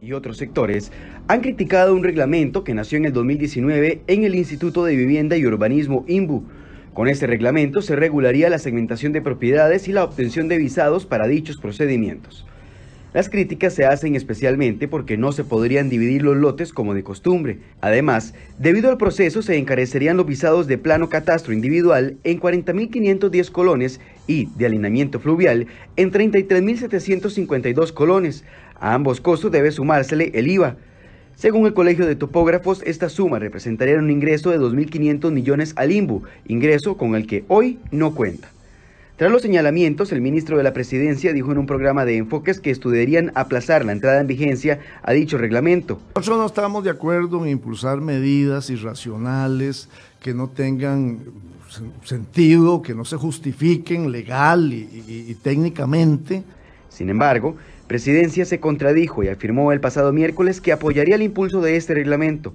y otros sectores han criticado un reglamento que nació en el 2019 en el Instituto de Vivienda y Urbanismo INBU. Con este reglamento se regularía la segmentación de propiedades y la obtención de visados para dichos procedimientos. Las críticas se hacen especialmente porque no se podrían dividir los lotes como de costumbre. Además, debido al proceso se encarecerían los visados de plano catastro individual en 40.510 colones y de alineamiento fluvial en 33.752 colones. A ambos costos debe sumársele el IVA. Según el Colegio de Topógrafos, esta suma representaría un ingreso de 2.500 millones al IMBU, ingreso con el que hoy no cuenta. Tras los señalamientos, el ministro de la Presidencia dijo en un programa de enfoques que estudiarían aplazar la entrada en vigencia a dicho reglamento. Nosotros no estamos de acuerdo en impulsar medidas irracionales que no tengan sentido, que no se justifiquen legal y, y técnicamente. Sin embargo, Presidencia se contradijo y afirmó el pasado miércoles que apoyaría el impulso de este reglamento.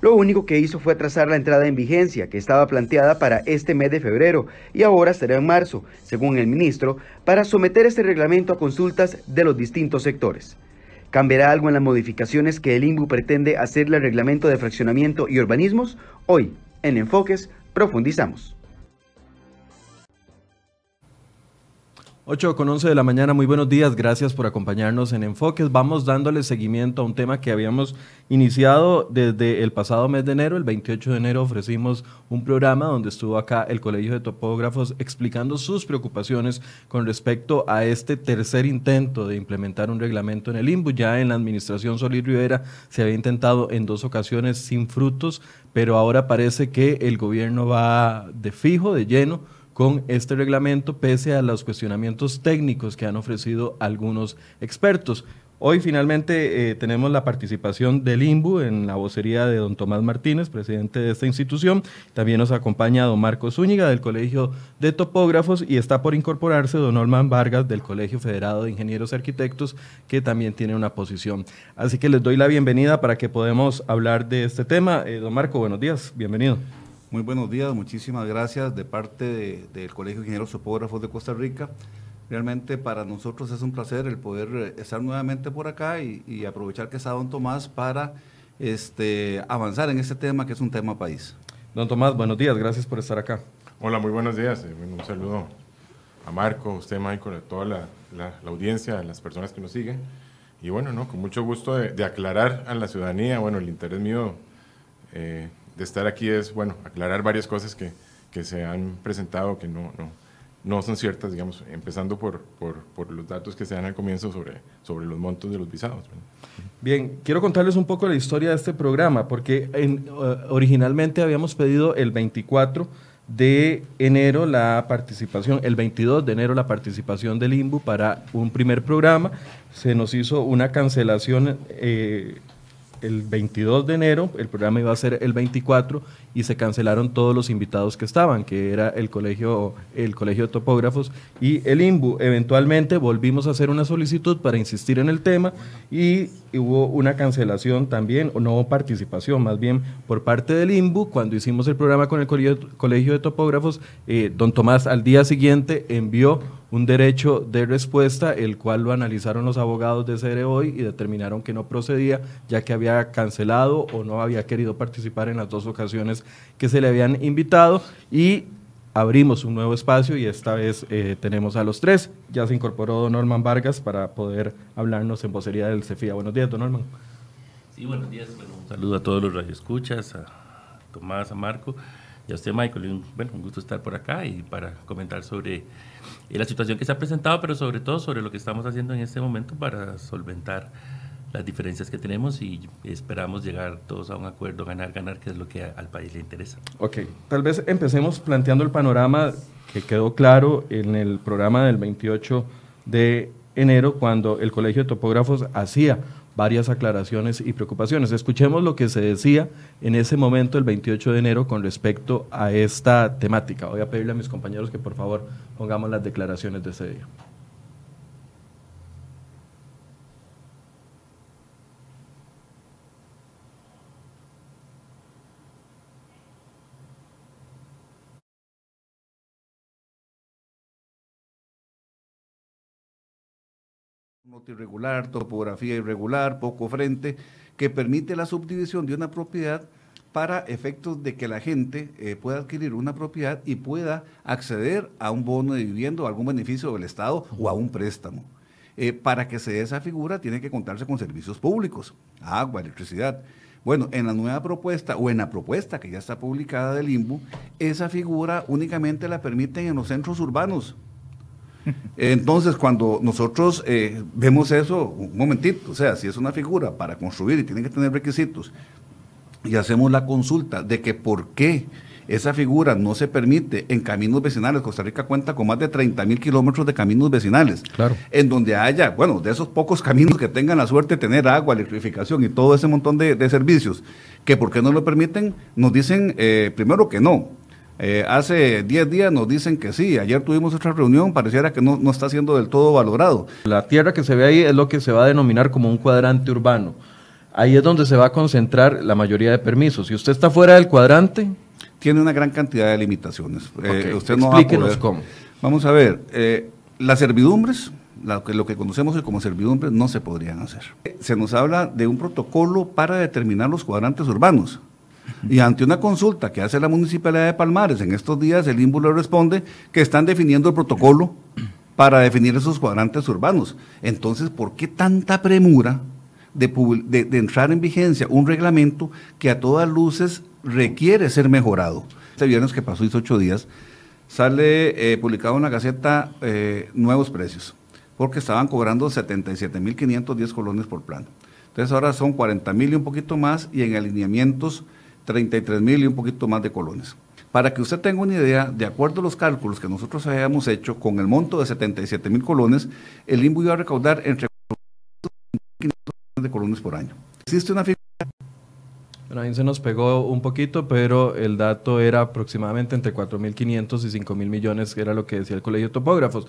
Lo único que hizo fue atrasar la entrada en vigencia, que estaba planteada para este mes de febrero y ahora será en marzo, según el ministro, para someter este reglamento a consultas de los distintos sectores. ¿Cambiará algo en las modificaciones que el INBU pretende hacerle al reglamento de fraccionamiento y urbanismos? Hoy, en Enfoques, profundizamos. 8 con 11 de la mañana, muy buenos días, gracias por acompañarnos en Enfoques. Vamos dándole seguimiento a un tema que habíamos iniciado desde el pasado mes de enero. El 28 de enero ofrecimos un programa donde estuvo acá el Colegio de Topógrafos explicando sus preocupaciones con respecto a este tercer intento de implementar un reglamento en el INBU. Ya en la administración Solís Rivera se había intentado en dos ocasiones sin frutos, pero ahora parece que el gobierno va de fijo, de lleno con este reglamento, pese a los cuestionamientos técnicos que han ofrecido algunos expertos. Hoy finalmente eh, tenemos la participación del INBU en la vocería de don Tomás Martínez, presidente de esta institución. También nos acompaña don Marcos Zúñiga del Colegio de Topógrafos y está por incorporarse don Olman Vargas del Colegio Federado de Ingenieros y Arquitectos, que también tiene una posición. Así que les doy la bienvenida para que podamos hablar de este tema. Eh, don Marco, buenos días, bienvenido. Muy buenos días, muchísimas gracias de parte del Colegio de Ingenieros Topógrafos de Costa Rica. Realmente para nosotros es un placer el poder eh, estar nuevamente por acá y, aprovechar que está don Tomás para este, avanzar en este tema que es un tema país. Don Tomás, buenos días, gracias por estar acá. Hola, muy buenos días. Eh, un saludo a Marco, a usted, Michael, a toda la, audiencia, a las personas que nos siguen. Y bueno, no, con mucho gusto de, aclarar a la ciudadanía, bueno, el interés mío eh, de estar aquí es, bueno, aclarar varias cosas que, que se han presentado que no, no, no, son ciertas, digamos, empezando por, por, por, los datos que se dan al comienzo sobre, sobre los montos de los visados. Bien, quiero contarles un poco la historia de este programa, porque en, uh, originalmente habíamos pedido el 24 de enero la participación, el 22 de enero la participación del INBU para un primer programa. Se nos hizo una cancelación eh, el 22 de enero, el programa iba a ser el 24 y se cancelaron todos los invitados que estaban, que era el colegio, el colegio de topógrafos y el INBU. Eventualmente volvimos a hacer una solicitud para insistir en el tema y hubo una cancelación también, o no participación, más bien por parte del INBU. Cuando hicimos el programa con el colegio, de topógrafos, eh, don Tomás al día siguiente envió un derecho de respuesta, el cual lo analizaron los abogados de CERE hoy y determinaron que no procedía, ya que había cancelado o no había querido participar en las dos ocasiones que se le habían invitado y abrimos un nuevo espacio y esta vez eh, tenemos a los tres. Ya se incorporó don Norman Vargas para poder hablarnos en vocería del CEFIA. Buenos días, don Norman. Sí, buenos días. un saludo a todos los radioescuchas, a Tomás, a Marco y a usted, Michael. bueno, un gusto estar por acá y para comentar sobre eh, la situación que se ha presentado, pero sobre todo sobre lo que estamos haciendo en este momento para solventar las diferencias que tenemos y esperamos llegar todos a un acuerdo, ganar, ganar, que es lo que al país le interesa. Ok, tal vez empecemos planteando el panorama que quedó claro en el programa del 28 de enero cuando el Colegio de Topógrafos hacía varias aclaraciones y preocupaciones. Escuchemos lo que se decía en ese momento, el 28 de enero, con respecto a esta temática. Voy a pedirle a mis compañeros que por favor pongamos las declaraciones de ese día. Irregular, topografía irregular, poco frente, que permite la subdivisión de una propiedad para efectos de que la gente eh, pueda adquirir una propiedad y pueda acceder a un bono de vivienda o algún beneficio del Estado o a un préstamo. Eh, para que se dé esa figura tiene que contarse con servicios públicos, agua, electricidad. Bueno, en la nueva propuesta o en la propuesta que ya está publicada del IMBU, esa figura únicamente la permiten en los centros urbanos. Entonces, cuando nosotros eh, vemos eso, un momentito, o sea, si es una figura para construir y tiene que tener requisitos, y hacemos la consulta de que por qué esa figura no se permite en caminos vecinales. Costa Rica cuenta con más de 30 mil kilómetros de caminos vecinales. Claro. En donde haya, bueno, de esos pocos caminos que tengan la suerte de tener agua, electrificación y todo ese montón de, servicios, que por qué no lo permiten, nos dicen eh, primero que no. Eh, hace 10 días nos dicen que sí, ayer tuvimos otra reunión, pareciera que no, no está siendo del todo valorado. La tierra que se ve ahí es lo que se va a denominar como un cuadrante urbano. Ahí es donde se va a concentrar la mayoría de permisos. Si usted está fuera del cuadrante, tiene una gran cantidad de limitaciones. Eh, usted no Explíquenos cómo. Vamos a ver, eh, las servidumbres, lo que, lo que conocemos como servidumbres, no se podrían hacer. Se nos habla de un protocolo para determinar los cuadrantes urbanos. Y ante una consulta que hace la Municipalidad de Palmares, en estos días el INBU le responde que están definiendo el protocolo para definir esos cuadrantes urbanos. Entonces, ¿por qué tanta premura de, de, entrar en vigencia un reglamento que a todas luces requiere ser mejorado. Este viernes que pasó, hizo ocho días, sale eh, publicado en la Gaceta eh, nuevos precios, porque estaban cobrando 77.510 colones por plano. Entonces ahora son 40.000 y un poquito más, y en alineamientos 33.000 y un poquito más de colones. Para que usted tenga una idea, de acuerdo a los cálculos que nosotros habíamos hecho, con el monto de 77 mil colones, el INBU iba a recaudar entre 500 de colones por año. Existe una bueno, ahí se nos pegó un poquito, pero el dato era aproximadamente entre 4.500 y 5.000 millones, que era lo que decía el Colegio de Topógrafos.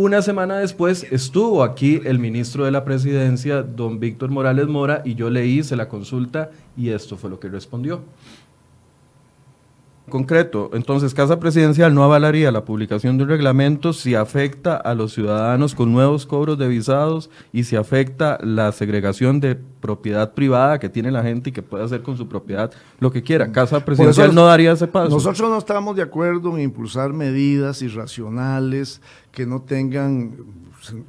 Una semana después estuvo aquí el ministro de la Presidencia, don Víctor Morales Mora, y yo le hice la consulta y esto fue lo que respondió concreto, entonces Casa Presidencial no avalaría la publicación de un reglamento si afecta a los ciudadanos con nuevos cobros de visados y si afecta la segregación de propiedad privada que tiene la gente y que puede hacer con su propiedad lo que quiera. Casa Presidencial no daría ese paso. Nosotros no estamos de acuerdo en impulsar medidas irracionales que no tengan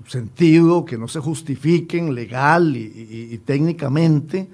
sentido, que no se justifiquen legal y técnicamente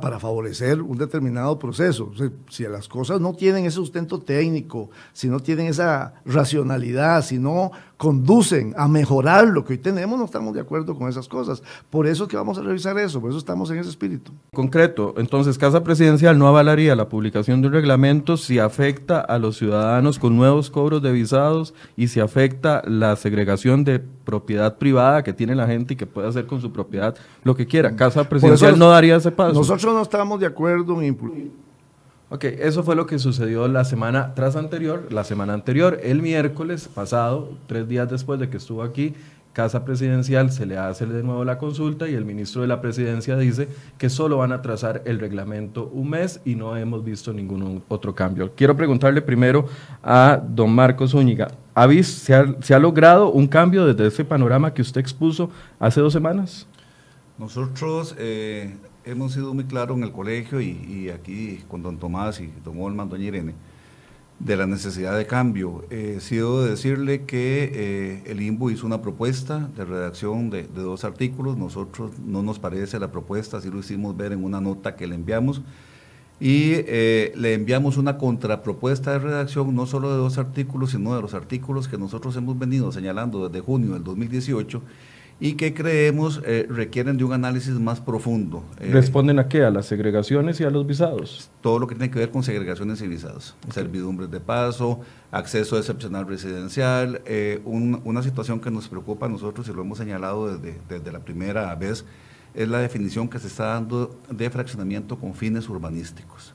para favorecer un determinado proceso. si las cosas no tienen ese sustento técnico, si no tienen esa racionalidad, si no conducen a mejorar lo que hoy tenemos, no estamos de acuerdo con esas cosas. Por eso es que vamos a revisar eso, por eso estamos en ese espíritu. Concreto, entonces Casa Presidencial no avalaría la publicación de un reglamento si afecta a los ciudadanos con nuevos cobros de visados y si afecta la segregación de propiedad privada que tiene la gente y que puede hacer con su propiedad lo que quiera. Casa Presidencial no daría ese paso. Nosotros no estamos de acuerdo en Ok, eso fue lo que sucedió la semana tras anterior, la semana anterior, el miércoles pasado, tres días después de que estuvo aquí, Casa Presidencial se le hace de nuevo la consulta y el ministro de la Presidencia dice que solo van a trazar el reglamento un mes y no hemos visto ningún otro cambio. Quiero preguntarle primero a don Marcos Zúñiga, ¿se ha, ¿se ha logrado un cambio desde ese panorama que usted expuso hace dos semanas? Nosotros eh, hemos sido muy claros en el colegio y, aquí con don Tomás y don Olman, doña Irene, de la necesidad de cambio. He sido decirle que eh, el INBU hizo una propuesta de redacción de, dos artículos. Nosotros no nos parece la propuesta, así lo hicimos ver en una nota que le enviamos. Y eh, le enviamos una contrapropuesta de redacción, no solo de dos artículos, sino de los artículos que nosotros hemos venido señalando desde junio del 2018 y que creemos eh, requieren de un análisis más profundo. Eh, ¿Responden a qué? ¿A las segregaciones y a los visados? Todo lo que tiene que ver con segregaciones y visados. Servidumbres de paso, acceso excepcional residencial, eh, una situación que nos preocupa a nosotros y lo hemos señalado desde, desde la primera vez, es la definición que se está dando de fraccionamiento con fines urbanísticos.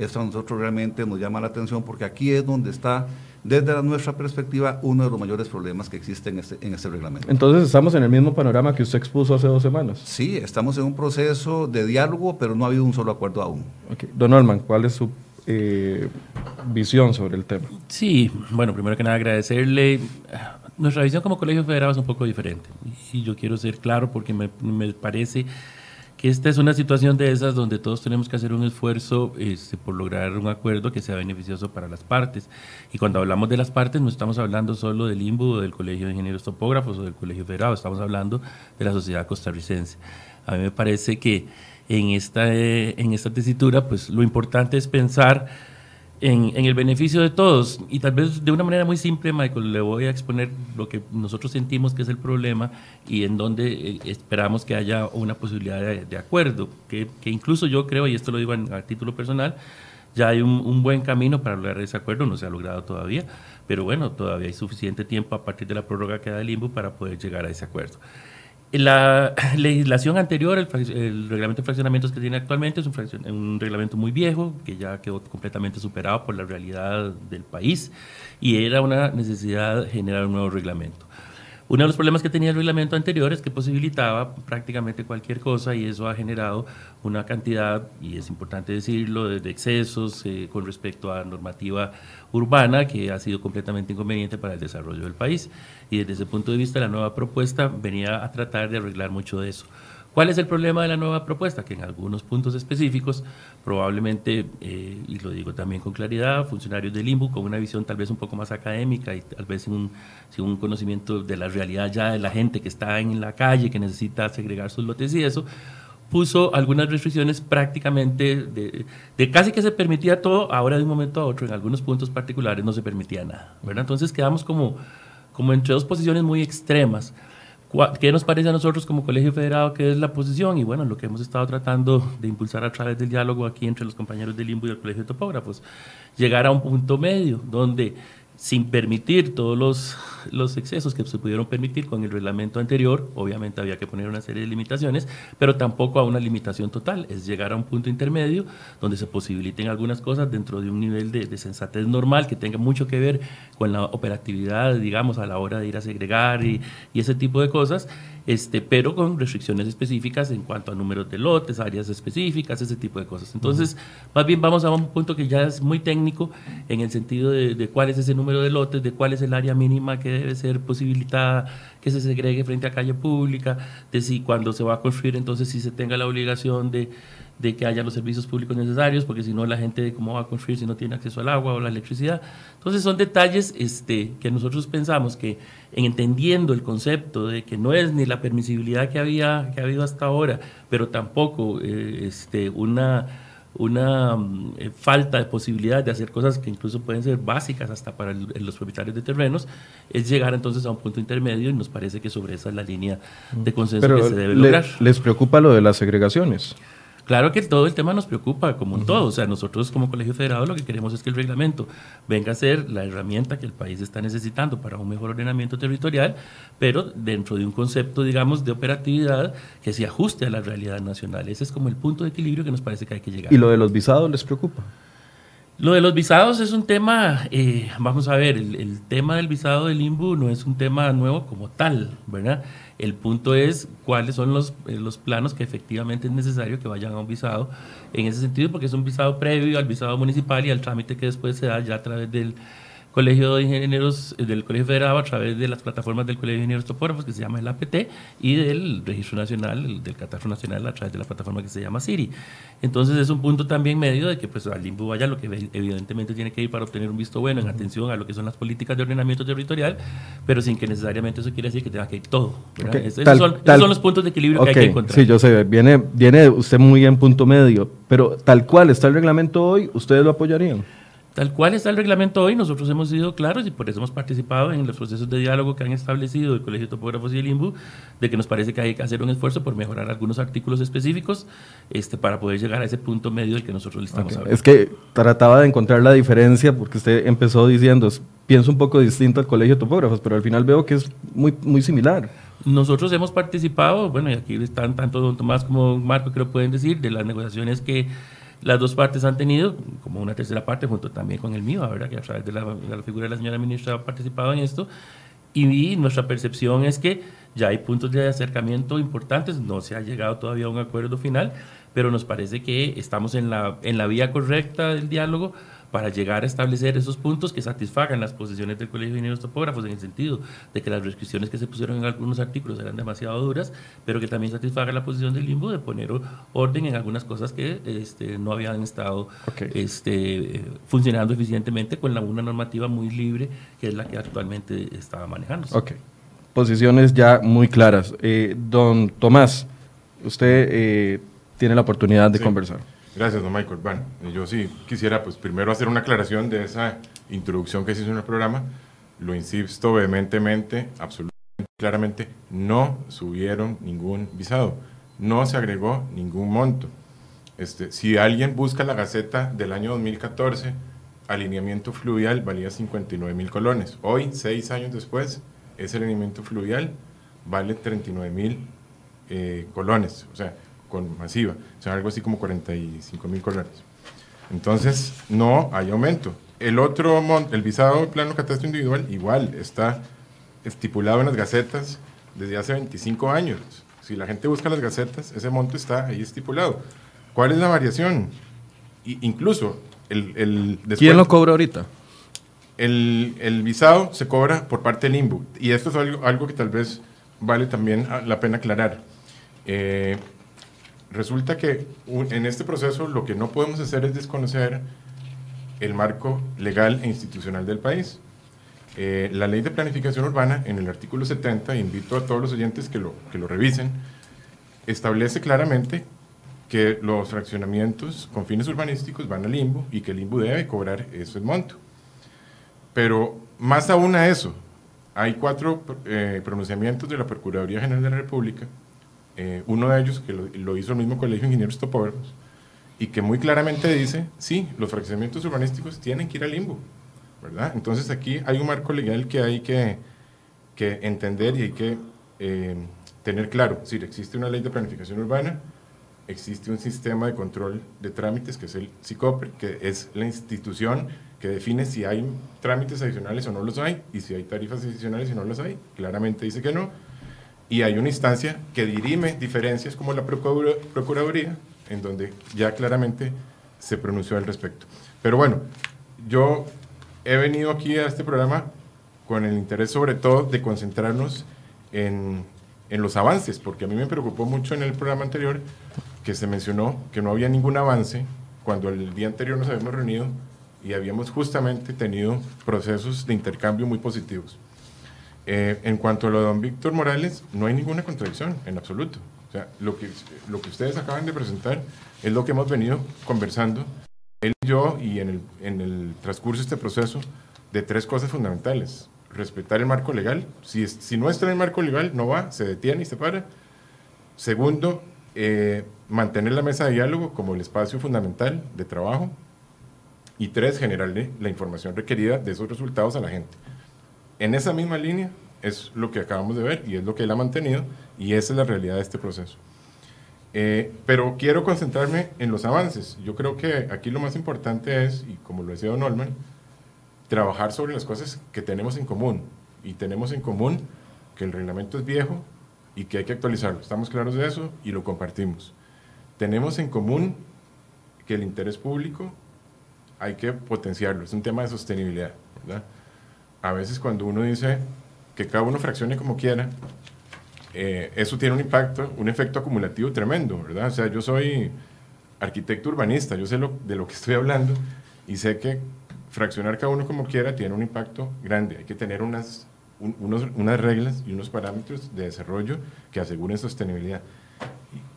Esto a nosotros realmente nos llama la atención porque aquí es donde está desde nuestra perspectiva, uno de los mayores problemas que existen en este, en este reglamento. Entonces, estamos en el mismo panorama que usted expuso hace dos semanas. Sí, estamos en un proceso de diálogo, pero no ha habido un solo acuerdo aún. Don Olman, ¿cuál es su eh, visión sobre el tema? Sí, bueno, primero que nada agradecerle. Nuestra visión como colegio federado es un poco diferente y yo quiero ser claro porque me, me parece que esta es una situación de esas donde todos tenemos que hacer un esfuerzo este, por lograr un acuerdo que sea beneficioso para las partes. Y cuando hablamos de las partes no estamos hablando solo del IMBU o del Colegio de Ingenieros Topógrafos o del Colegio Federado, estamos hablando de la sociedad costarricense. A mí me parece que en esta, eh, en esta tesitura, pues lo importante es pensar en, el beneficio de todos. Y tal vez de una manera muy simple, Michael, le voy a exponer lo que nosotros sentimos que es el problema y en donde eh, esperamos que haya una posibilidad de, acuerdo, que, incluso yo creo, y esto lo digo a, título personal, ya hay un, un, buen camino para lograr ese acuerdo, no se ha logrado todavía, pero bueno, todavía hay suficiente tiempo a partir de la prórroga que da el limbo para poder llegar a ese acuerdo. La legislación anterior, el, reglamento de fraccionamientos que tiene actualmente es un, un, reglamento muy viejo, que ya quedó completamente superado por la realidad del país y era una necesidad generar un nuevo reglamento. Uno de los problemas que tenía el reglamento anterior es que posibilitaba prácticamente cualquier cosa y eso ha generado una cantidad, y es importante decirlo, de, excesos eh, con respecto a normativa urbana que ha sido completamente inconveniente para el desarrollo del país. Y desde ese punto de vista la nueva propuesta venía a tratar de arreglar mucho de eso. ¿Cuál es el problema de la nueva propuesta? Que en algunos puntos específicos, probablemente, eh, y lo digo también con claridad, funcionarios del IMBU con una visión tal vez un poco más académica y tal vez sin un, sin un conocimiento de la realidad ya de la gente que está en la calle, que necesita segregar sus lotes y eso, puso algunas restricciones prácticamente de, de, casi que se permitía todo, ahora de un momento a otro, en algunos puntos particulares no se permitía nada. ¿verdad? Entonces quedamos como, como entre dos posiciones muy extremas. ¿Qué nos parece a nosotros como Colegio Federado que es la posición? Y bueno, lo que hemos estado tratando de impulsar a través del diálogo aquí entre los compañeros del LIMBO y el Colegio de Topógrafos, llegar a un punto medio donde sin permitir todos los, los, excesos que se pudieron permitir con el reglamento anterior, obviamente había que poner una serie de limitaciones, pero tampoco a una limitación total, es llegar a un punto intermedio donde se posibiliten algunas cosas dentro de un nivel de, de sensatez normal que tenga mucho que ver con la operatividad, digamos, a la hora de ir a segregar y, y ese tipo de cosas, este, pero con restricciones específicas en cuanto a números de lotes, áreas específicas, ese tipo de cosas. Entonces, más bien vamos a un punto que ya es muy técnico en el sentido de, cuál es ese número de lotes, de cuál es el área mínima que debe ser posibilitada que se segregue frente a calle pública, de si cuando se va a construir, entonces si se tenga la obligación de de que haya los servicios públicos necesarios, porque si no la gente cómo va a construir si no tiene acceso al agua o la electricidad. Entonces son detalles este, que nosotros pensamos que en entendiendo el concepto de que no es ni la permisibilidad que había que ha habido hasta ahora, pero tampoco eh, este, una una mm, eh, falta de posibilidad de hacer cosas que incluso pueden ser básicas hasta para los propietarios de terrenos, es llegar entonces a un punto intermedio y nos parece que sobre esa es la línea de consenso que se debe lograr. ¿Les preocupa lo de las segregaciones? Claro que todo el tema nos preocupa, como un todo. O sea, nosotros como Colegio Federado lo que queremos es que el reglamento venga a ser la herramienta que el país está necesitando para un mejor ordenamiento territorial, pero dentro de un concepto, digamos, de operatividad que se ajuste a la realidad nacional. Ese es como el punto de equilibrio que nos parece que hay que llegar. ¿Y lo de los visados les preocupa? Lo de los visados es un tema, eh, vamos a ver, el, tema del visado del IMBU no es un tema nuevo como tal, ¿verdad? El punto es cuáles son los, eh, los planos que efectivamente es necesario que vayan a un visado en ese sentido, porque es un visado previo al visado municipal y al trámite que después se da ya a través del Colegio de Ingenieros eh, del Colegio Federado a través de las plataformas del Colegio de Ingenieros Topógrafos que se llama el APT y del Registro Nacional, del Catastro Nacional a través de la plataforma que se llama SIRI. Entonces es un punto también medio de que pues al limbo vaya lo que evidentemente tiene que ir para obtener un visto bueno en atención a lo que son las políticas de ordenamiento territorial, pero sin que necesariamente eso quiera decir que tenga que ir todo. esos, son, los puntos de equilibrio que hay que encontrar. Sí, yo sé, viene, viene usted muy en punto medio, pero tal cual está el reglamento hoy, ¿ustedes lo apoyarían? Tal cual está el reglamento hoy, nosotros hemos sido claros y por eso hemos participado en los procesos de diálogo que han establecido el Colegio de Topógrafos y el INBU, de que nos parece que hay que hacer un esfuerzo por mejorar algunos artículos específicos este, para poder llegar a ese punto medio del que nosotros le estamos hablando. Es que trataba de encontrar la diferencia porque usted empezó diciendo, pienso un poco distinto al Colegio de Topógrafos, pero al final veo que es muy, muy similar. Nosotros hemos participado, bueno, y aquí están tanto don Tomás como Marco que lo pueden decir, de las negociaciones que las dos partes han tenido, como una tercera parte, junto también con el mío, ¿verdad? que a través de la, figura de la señora ministra ha participado en esto, y nuestra percepción es que ya hay puntos de acercamiento importantes, no se ha llegado todavía a un acuerdo final, pero nos parece que estamos en la, en la vía correcta del diálogo para llegar a establecer esos puntos que satisfagan las posiciones del Colegio de Ingenieros Topógrafos en el sentido de que las restricciones que se pusieron en algunos artículos eran demasiado duras, pero que también satisfaga la posición del limbo de poner orden en algunas cosas que este, no habían estado este, funcionando eficientemente con la, una normativa muy libre que es la que actualmente estaba manejando. Ok, posiciones ya muy claras. Eh, don Tomás, usted eh, tiene la oportunidad de conversar. Gracias, don Michael. Bueno, yo sí quisiera, pues, primero hacer una aclaración de esa introducción que se hizo en el programa. Lo insisto vehementemente, absolutamente claramente, no subieron ningún visado, no se agregó ningún monto. Este, si alguien busca la Gaceta del año 2014, alineamiento fluvial valía 59 mil colones. Hoy, seis años después, ese alineamiento fluvial vale 39 mil eh, colones. O sea, con masiva, o sea, algo así como 45 mil colones. Entonces, no hay aumento. El otro, el visado plano catastro individual, igual, está estipulado en las gacetas desde hace 25 años. Si la gente busca las gacetas, ese monto está ahí estipulado. ¿Cuál es la variación? incluso, el, el ¿quién lo cobra ahorita? El, el, visado se cobra por parte del INBU. Y esto es algo, algo que tal vez vale también la pena aclarar. Eh, resulta que en este proceso lo que no podemos hacer es desconocer el marco legal e institucional del país. Eh, la ley de planificación urbana, en el artículo 70, invito a todos los oyentes que lo, que lo revisen, establece claramente que los fraccionamientos con fines urbanísticos van al limbo y que el limbo debe cobrar ese monto. Pero más aún a eso, hay cuatro eh, pronunciamientos de la Procuraduría General de la República eh, uno de ellos, que lo, hizo el mismo Colegio de Ingenieros Topógrafos, y que muy claramente dice, sí, los fraccionamientos urbanísticos tienen que ir al limbo, ¿verdad? Entonces aquí hay un marco legal que hay que, que entender y hay que eh, tener claro. Si existe una ley de planificación urbana, existe un sistema de control de trámites que es el SICOPRE, que es la institución que define si hay trámites adicionales o no los hay, y si hay tarifas adicionales y no los hay, claramente dice que no y hay una instancia que dirime diferencias como la Procuraduría, en donde ya claramente se pronunció al respecto. Pero bueno, yo he venido aquí a este programa con el interés sobre todo de concentrarnos en, en los avances, porque a mí me preocupó mucho en el programa anterior que se mencionó que no había ningún avance cuando el día anterior nos habíamos reunido y habíamos justamente tenido procesos de intercambio muy positivos. Eh, en cuanto a lo de don Víctor Morales, no hay ninguna contradicción en absoluto. O sea, lo que, lo que ustedes acaban de presentar es lo que hemos venido conversando, él y yo, y en el, en el transcurso de este proceso, de tres cosas fundamentales. Respetar el marco legal. Si, si no está en el marco legal, no va, se detiene y se para. Segundo, eh, mantener la mesa de diálogo como el espacio fundamental de trabajo. Y tres, generarle la información requerida de esos resultados a la gente en esa misma línea es lo que acabamos de ver y es lo que él ha mantenido y esa es la realidad de este proceso. Eh, pero quiero concentrarme en los avances. Yo creo que aquí lo más importante es, y como lo decía Don Olman, trabajar sobre las cosas que tenemos en común. Y tenemos en común que el reglamento es viejo y que hay que actualizarlo. Estamos claros de eso y lo compartimos. Tenemos en común que el interés público hay que potenciarlo. Es un tema de sostenibilidad, ¿verdad? A veces cuando uno dice que cada uno fraccione como quiera, eh, eso tiene un impacto, un efecto acumulativo tremendo, ¿verdad? O sea, yo soy arquitecto urbanista, yo sé lo, de lo que estoy hablando y sé que fraccionar cada uno como quiera tiene un impacto grande. Hay que tener unas, unos, unas reglas y unos parámetros de desarrollo que aseguren sostenibilidad.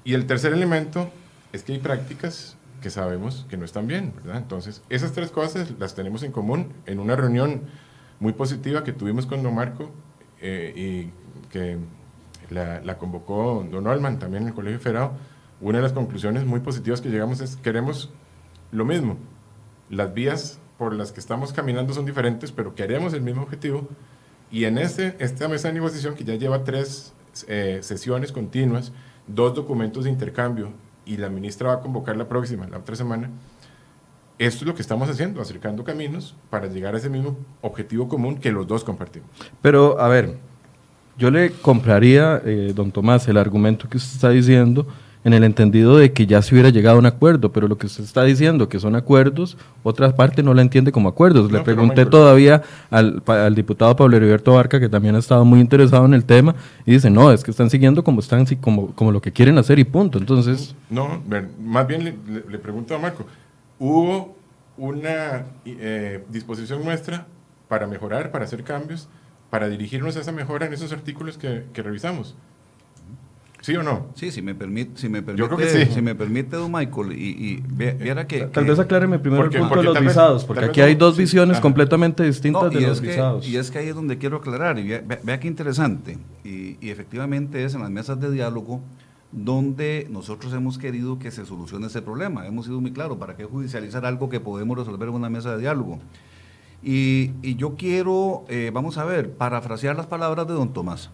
Y el tercer elemento es que hay prácticas que sabemos que no están bien, ¿verdad? Entonces, esas tres cosas las tenemos en común en una reunión muy positiva que tuvimos con don Marco eh, y que la, convocó don Olman también en el Colegio Federado, una de las conclusiones muy positivas que llegamos es queremos lo mismo. Las vías por las que estamos caminando son diferentes, pero queremos el mismo objetivo. Y en este, esta mesa de negociación que ya lleva tres eh, sesiones continuas, dos documentos de intercambio, y la ministra va a convocar la próxima, la otra semana, esto es lo que estamos haciendo, acercando caminos para llegar a ese mismo objetivo común que los dos compartimos. Pero, a ver, yo le compraría, eh, don Tomás, el argumento que usted está diciendo en el entendido de que ya se hubiera llegado a un acuerdo, pero lo que usted está diciendo, que son acuerdos, otra parte no la entiende como acuerdos. Le pregunté todavía al, al, diputado Pablo Heriberto Barca, que también ha estado muy interesado en el tema, y dice, no, es que están siguiendo como, están, como, como lo que quieren hacer y punto. Entonces... No, más bien le, le, pregunto a Marco, ¿hubo una eh, disposición nuestra para mejorar, para hacer cambios, para dirigirnos a esa mejora en esos artículos que, que revisamos? ¿Sí o no? Sí, si me permite, si me permite, si me permite, don Michael, y, y viera que... Tal vez acláreme primero el punto de los visados, porque aquí hay dos visiones completamente distintas de los visados. Y es que ahí es donde quiero aclarar, y vea, qué interesante, y, y, efectivamente es en las mesas de diálogo donde nosotros hemos querido que se solucione ese problema. Hemos sido muy claros, ¿para qué judicializar algo que podemos resolver en una mesa de diálogo? Y, yo quiero, eh, vamos a ver, parafrasear las palabras de don Tomás.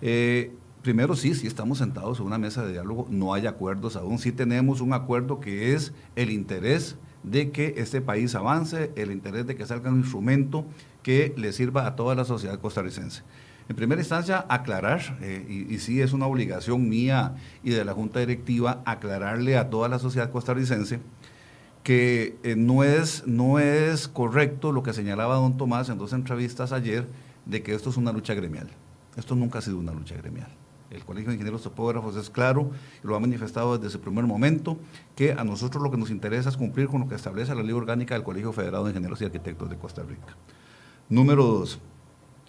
Eh, primero sí, sí estamos sentados en una mesa de diálogo, no hay acuerdos aún, sí tenemos un acuerdo que es el interés de que este país avance, el interés de que salga un instrumento que le sirva a toda la sociedad costarricense. En primera instancia, aclarar, eh, y, sí es una obligación mía y de la Junta Directiva, aclararle a toda la sociedad costarricense que eh, no, es, no es correcto lo que señalaba don Tomás en dos entrevistas ayer, de que esto es una lucha gremial. Esto nunca ha sido una lucha gremial. El Colegio de Ingenieros Topógrafos es claro y lo ha manifestado desde ese primer momento que a nosotros lo que nos interesa es cumplir con lo que establece la ley orgánica del Colegio Federado de Ingenieros y Arquitectos de Costa Rica. Número dos,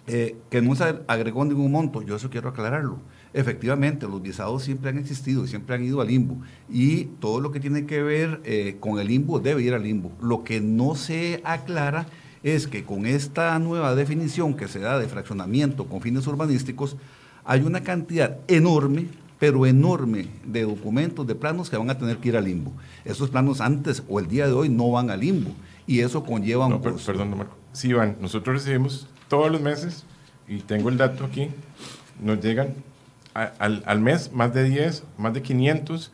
eh, que no se agregó ningún monto, yo eso quiero aclararlo. Efectivamente, los visados siempre han existido y siempre han ido al limbo. Y todo lo que tiene que ver eh, con el limbo debe ir al limbo. Lo que no se aclara es que con esta nueva definición que se da de fraccionamiento con fines urbanísticos, hay una cantidad enorme, pero enorme, de documentos, de planos que van a tener que ir al limbo. Esos planos antes o el día de hoy no van al limbo y eso conlleva un costo. Perdón, Marco. Sí van. Nosotros recibimos todos los meses, y tengo el dato aquí, nos llegan al, al, mes más de 10, más de 500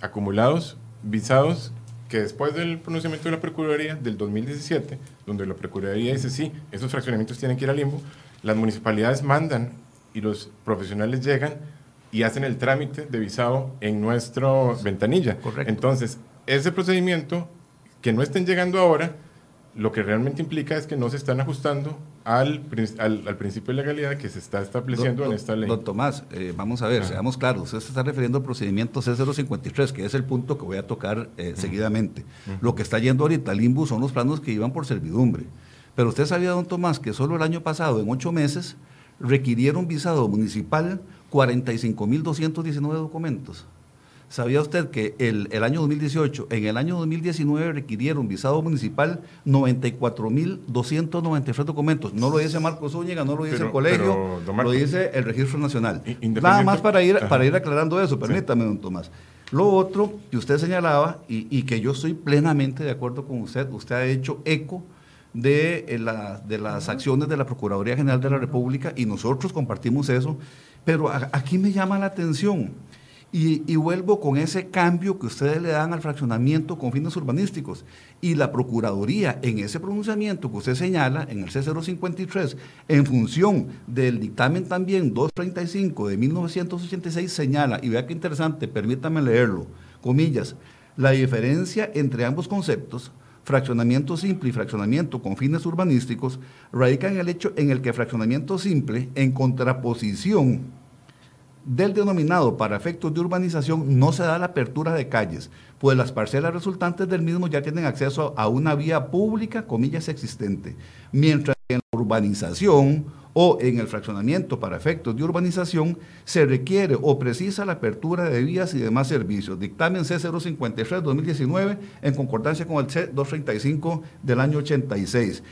acumulados visados que después del pronunciamiento de la Procuraduría del 2017, donde la Procuraduría dice sí, esos fraccionamientos tienen que ir al limbo, las municipalidades mandan y los profesionales llegan y hacen el trámite de visado en nuestra ventanilla. Correcto. Entonces, ese procedimiento, que no estén llegando ahora, lo que realmente implica es que no se están ajustando al, al, principio de legalidad que se está estableciendo en esta ley. Don Tomás, eh, vamos a ver, seamos claros, usted se está refiriendo al procedimiento C053, que es el punto que voy a tocar eh, seguidamente. Lo que está yendo ahorita al IMBU son los planos que iban por servidumbre. Pero usted sabía, don Tomás, que solo el año pasado, en ocho meses, requirieron visado municipal 45.219 documentos. ¿Sabía usted que el, el, año 2018, en el año 2019 requirieron visado municipal 94.293 documentos? No lo dice Marcos Zúñiga, no lo dice el colegio, lo dice el Registro Nacional. Nada más para ir, para ir aclarando eso, permítame, don Tomás. Lo otro que usted señalaba y, y, que yo estoy plenamente de acuerdo con usted, usted ha hecho eco de, eh, la, de las acciones de la Procuraduría General de la República y nosotros compartimos eso, pero aquí me llama la atención y, vuelvo con ese cambio que ustedes le dan al fraccionamiento con fines urbanísticos. Y la Procuraduría, en ese pronunciamiento que usted señala, en el C053, en función del dictamen también 235 de 1986, señala, y vea qué interesante, permítame leerlo, comillas, la diferencia entre ambos conceptos fraccionamiento simple y fraccionamiento con fines urbanísticos radica en el hecho en el que fraccionamiento simple, en contraposición del denominado para efectos de urbanización, no se da la apertura de calles, pues las parcelas resultantes del mismo ya tienen acceso a una vía pública, comillas, existente, mientras que en la urbanización o en el fraccionamiento para efectos de urbanización se requiere o precisa la apertura de vías y demás servicios. Dictamen C053-2019 en concordancia con el C235 del año 86.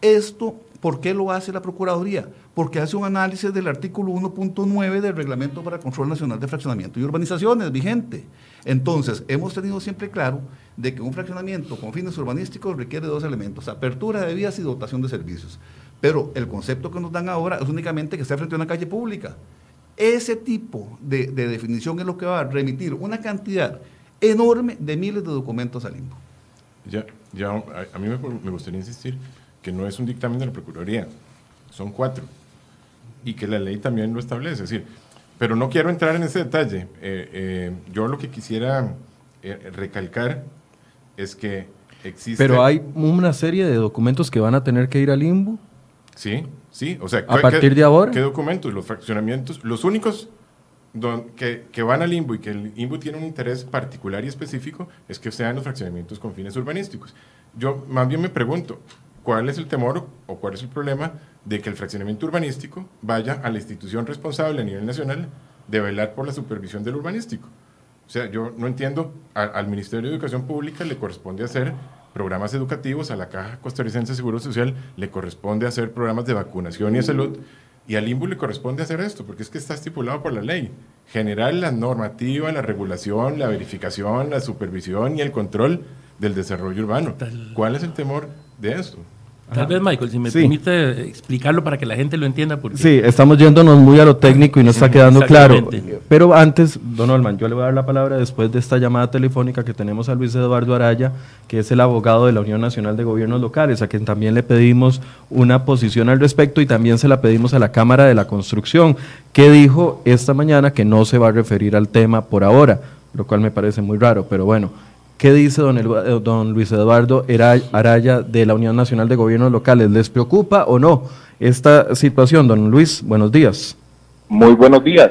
Esto, ¿por qué lo hace la Procuraduría? Porque hace un análisis del artículo 1.9 del Reglamento para Control Nacional de Fraccionamiento y Urbanizaciones vigente. Entonces, hemos tenido siempre claro de que un fraccionamiento con fines urbanísticos requiere dos elementos, apertura de vías y dotación de servicios. Pero el concepto que nos dan ahora es únicamente que esté frente a una calle pública. Ese tipo de, definición es lo que va a remitir una cantidad enorme de miles de documentos al limbo. Ya, ya a, mí me, gustaría insistir que no es un dictamen de la Procuraduría, son cuatro. y que la ley también lo establece. Es decir, pero no quiero entrar en ese detalle. Eh, eh, yo lo que quisiera eh, recalcar es que existe... Pero hay una serie de documentos que van a tener que ir al limbo. Sí, sí. O sea, ¿A partir de ahora? ¿Qué documentos? Los fraccionamientos. Los únicos que, que, van al INBU y que el INBU tiene un interés particular y específico es que sean los fraccionamientos con fines urbanísticos. Yo más bien me pregunto, ¿cuál es el temor o cuál es el problema de que el fraccionamiento urbanístico vaya a la institución responsable a nivel nacional de velar por la supervisión del urbanístico? O sea, yo no entiendo, al Ministerio de Educación Pública le corresponde hacer programas educativos, a la Caja Costarricense de Seguro Social le corresponde hacer programas de vacunación y de salud, y al INBU le corresponde hacer esto, porque es que está estipulado por la ley. Generar la normativa, la regulación, la verificación, la supervisión y el control del desarrollo urbano. ¿Cuál es el temor de esto? Tal vez, Michael, si me permite explicarlo para que la gente lo entienda. Porque... Sí, estamos yéndonos muy a lo técnico y no está quedando claro. Pero antes, don Olman, yo le voy a dar la palabra después de esta llamada telefónica que tenemos a Luis Eduardo Araya, que es el abogado de la Unión Nacional de Gobiernos Locales, a quien también le pedimos una posición al respecto y también se la pedimos a la Cámara de la Construcción, que dijo esta mañana que no se va a referir al tema por ahora, lo cual me parece muy raro, pero bueno. ¿Qué dice don, eh, don, Luis Eduardo Araya de la Unión Nacional de Gobiernos Locales? ¿Les preocupa o no esta situación? Don Luis, buenos días. Muy buenos días.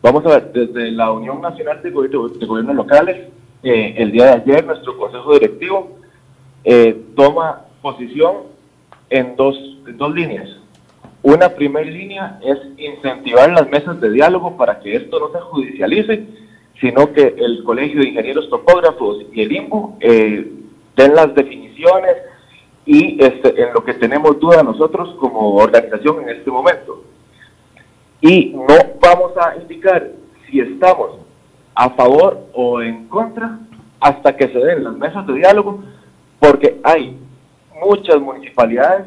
Vamos a ver, desde la Unión Nacional de, Gobiernos Locales, eh, el día de ayer nuestro Consejo Directivo eh, toma posición en dos, en dos líneas. Una primera línea es incentivar las mesas de diálogo para que esto no se judicialice sino que el Colegio de Ingenieros Topógrafos y el INBU eh, den las definiciones y este, en lo que tenemos duda nosotros como organización en este momento. Y no vamos a indicar si estamos a favor o en contra hasta que se den las mesas de diálogo, porque hay muchas municipalidades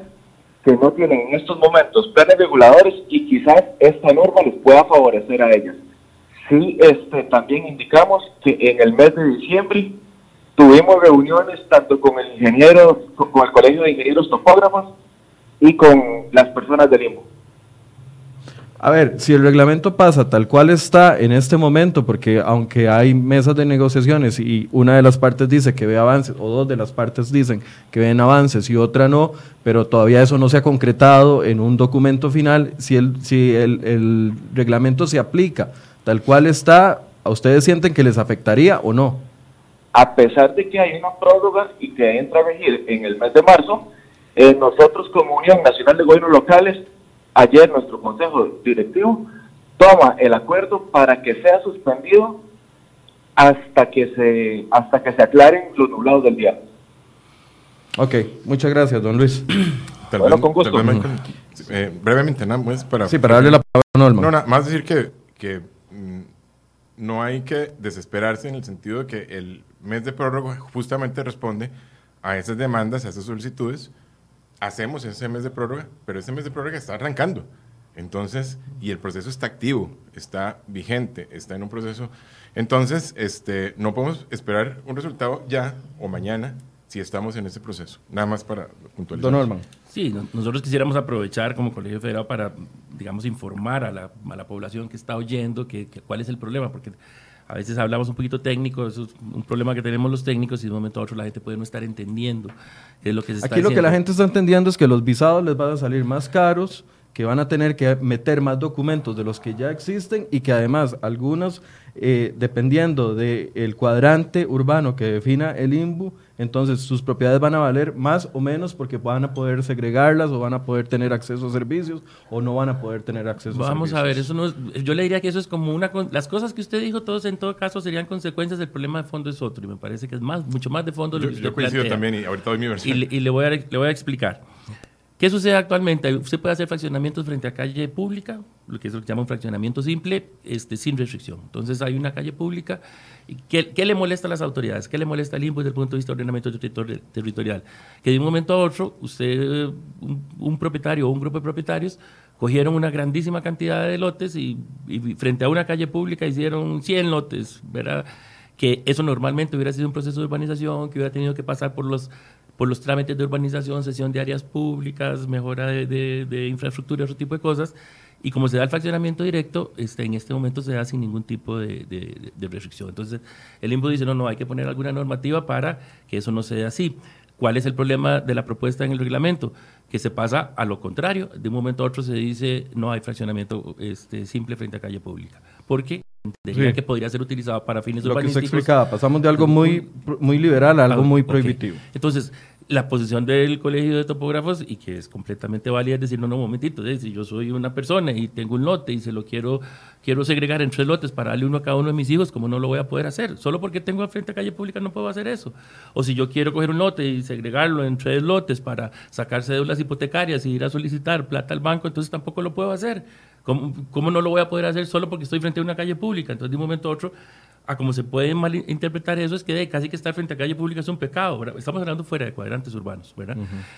que no tienen en estos momentos planes reguladores y quizás esta norma les pueda favorecer a ellas. Sí, este, también indicamos que en el mes de diciembre tuvimos reuniones tanto con el ingeniero, con el Colegio de Ingenieros Topógrafos y con las personas del IMO. A ver, si el reglamento pasa tal cual está en este momento, porque aunque hay mesas de negociaciones y una de las partes dice que ve avances, o dos de las partes dicen que ven avances y otra no, pero todavía eso no se ha concretado en un documento final, si el, si el, el reglamento se aplica tal cual está, ¿a ustedes sienten que les afectaría o no? A pesar de que hay una prórroga y que entra a regir en el mes de marzo, eh, nosotros como Unión Nacional de Gobiernos Locales, ayer nuestro Consejo Directivo toma el acuerdo para que sea suspendido hasta que se hasta que se aclaren los nublados del día. Ok, muchas gracias, don Luis. bueno, con gusto. Eh, brevemente, nada más para... Sí, para darle la palabra a Norma. No, nada más decir que, que no hay que desesperarse en el sentido de que el mes de prórroga justamente responde a esas demandas, a esas solicitudes. Hacemos ese mes de prórroga, pero ese mes de prórroga está arrancando. Entonces, y el proceso está activo, está vigente, está en un proceso. Entonces, este, no podemos esperar un resultado ya o mañana si estamos en ese proceso. Nada más para puntualizar. Don Norman. Sí, nosotros quisiéramos aprovechar como Colegio Federal para, digamos, informar a la, a la población que está oyendo que, cuál es el problema, porque a veces hablamos un poquito técnico, eso es un problema que tenemos los técnicos y de un momento a otro la gente puede no estar entendiendo qué es lo que se está Aquí lo que la gente está entendiendo es que los visados les van a salir más caros, que van a tener que meter más documentos de los que ya existen y que además algunos, eh, dependiendo del cuadrante urbano que defina el INBU, entonces sus propiedades van a valer más o menos porque van a poder segregarlas o van a poder tener acceso a servicios o no van a poder tener acceso Vamos a servicios. Vamos a ver, eso no yo le diría que eso es como una... Las cosas que usted dijo, todos en todo caso serían consecuencias del problema de fondo es otro y me parece que es más, mucho más de fondo. Yo, yo coincido también y ahorita doy mi versión. Y, le, voy a, le voy a explicar. ¿Qué sucede actualmente? Usted puede hacer fraccionamientos frente a calle pública, lo que es lo que se llama un fraccionamiento simple, este, sin restricción. Entonces hay una calle pública. ¿Qué, ¿Qué, le molesta a las autoridades? ¿Qué le molesta al INPO desde el punto de vista de ordenamiento territorial? Que de un momento a otro, usted, un, propietario o un grupo de propietarios, cogieron una grandísima cantidad de lotes y, y frente a una calle pública hicieron 100 lotes, ¿verdad? Que eso normalmente hubiera sido un proceso de urbanización, que hubiera tenido que pasar por los por los trámites de urbanización, cesión de áreas públicas, mejora de, infraestructura, otro tipo de cosas. Y como se da el fraccionamiento directo, este, en este momento se da sin ningún tipo de restricción. Entonces, el INBU dice, no, no, hay que poner alguna normativa para que eso no sea así. ¿Cuál es el problema de la propuesta en el reglamento? Que se pasa a lo contrario. De un momento a otro se dice no hay fraccionamiento este, simple frente a calle pública. Porque entendería Sí. que podría ser utilizado para fines Lo que usted urbanísticos. explicaba, pasamos de algo muy, muy liberal a algo muy Ok. prohibitivo. Entonces, la posición del Colegio de Topógrafos, y que es completamente válida, es decir, no, no, un momentito, si yo soy una persona y tengo un lote y se lo quiero, quiero segregar en tres lotes para darle uno a cada uno de mis hijos, ¿cómo no lo voy a poder hacer? Solo porque tengo frente a calle pública no puedo hacer eso. O si yo quiero coger un lote y segregarlo en tres lotes para sacar cédulas hipotecarias y ir a solicitar plata al banco, entonces tampoco lo puedo hacer. ¿Cómo, cómo no lo voy a poder hacer solo porque estoy frente a una calle pública? Entonces, de un momento a otro, a como se puede malinterpretar eso, es que de, casi que estar frente a calle pública es un pecado. ¿verdad? Estamos hablando fuera de cuadrantes urbanos. ¿verdad?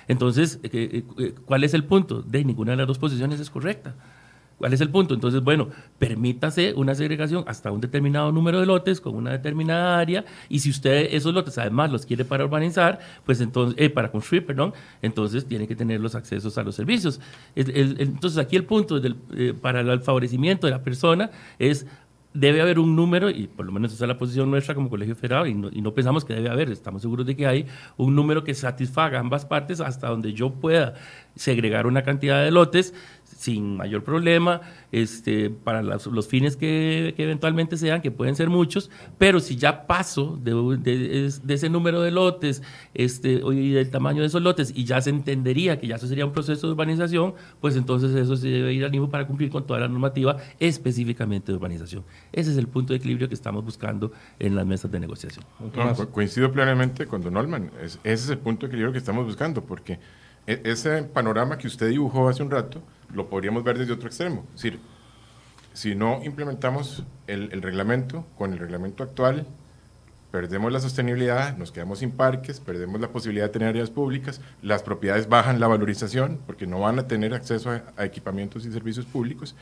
Entonces, eh, eh, eh, ¿cuál es el punto? De ninguna de las dos posiciones es correcta. ¿Cuál es el punto? Entonces, bueno, permítase una segregación hasta un determinado número de lotes con una determinada área y si usted esos lotes además los quiere para urbanizar, pues entonces, eh, para construir, perdón, entonces tiene que tener los accesos a los servicios. Entonces, aquí el punto eh, para el favorecimiento de la persona es debe haber un número, y por lo menos esa es la posición nuestra como Colegio Federal, y no, y no pensamos que debe haber, estamos seguros de que hay un número que satisfaga ambas partes hasta donde yo pueda segregar una cantidad de lotes sin mayor problema, este, para las- los fines que, que eventualmente sean, que pueden ser muchos, pero si ya paso de, de- es- de ese número de lotes este, y del tamaño de esos lotes y ya se entendería que ya eso sería un proceso de urbanización, pues entonces eso se debe ir al mismo para cumplir con toda la normativa específicamente de urbanización. Ese es el punto de equilibrio que estamos buscando en las mesas de negociación. No, co- coincido plenamente con Don Olman. Es- ese es el punto de equilibrio que estamos buscando, porque e- ese panorama que usted dibujó hace un rato lo podríamos ver desde otro extremo. Es decir, si no implementamos el, reglamento con el reglamento actual, perdemos la sostenibilidad, nos quedamos sin parques, perdemos la posibilidad de tener áreas públicas, las propiedades bajan la valorización porque no van a tener acceso a, a equipamientos y servicios públicos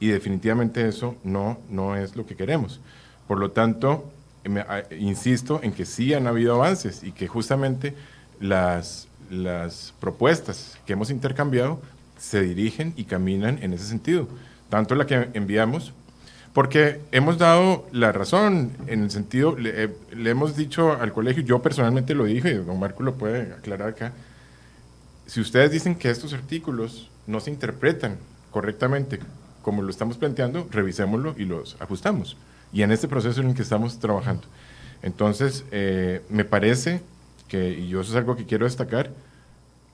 y definitivamente eso no, no es lo que queremos. Por lo tanto, me- a- insisto en que sí han habido avances y que justamente las, las propuestas que hemos intercambiado se dirigen y caminan en ese sentido. Tanto la que enviamos, porque hemos dado la razón en el sentido, le, eh, hemos dicho al colegio, yo personalmente lo dije, y don Marco lo puede aclarar acá, si ustedes dicen que estos artículos no se interpretan correctamente como lo estamos planteando, revisémoslo y los ajustamos. Y en este proceso en el que estamos trabajando. Entonces, eh, me parece que, y yo eso es algo que quiero destacar,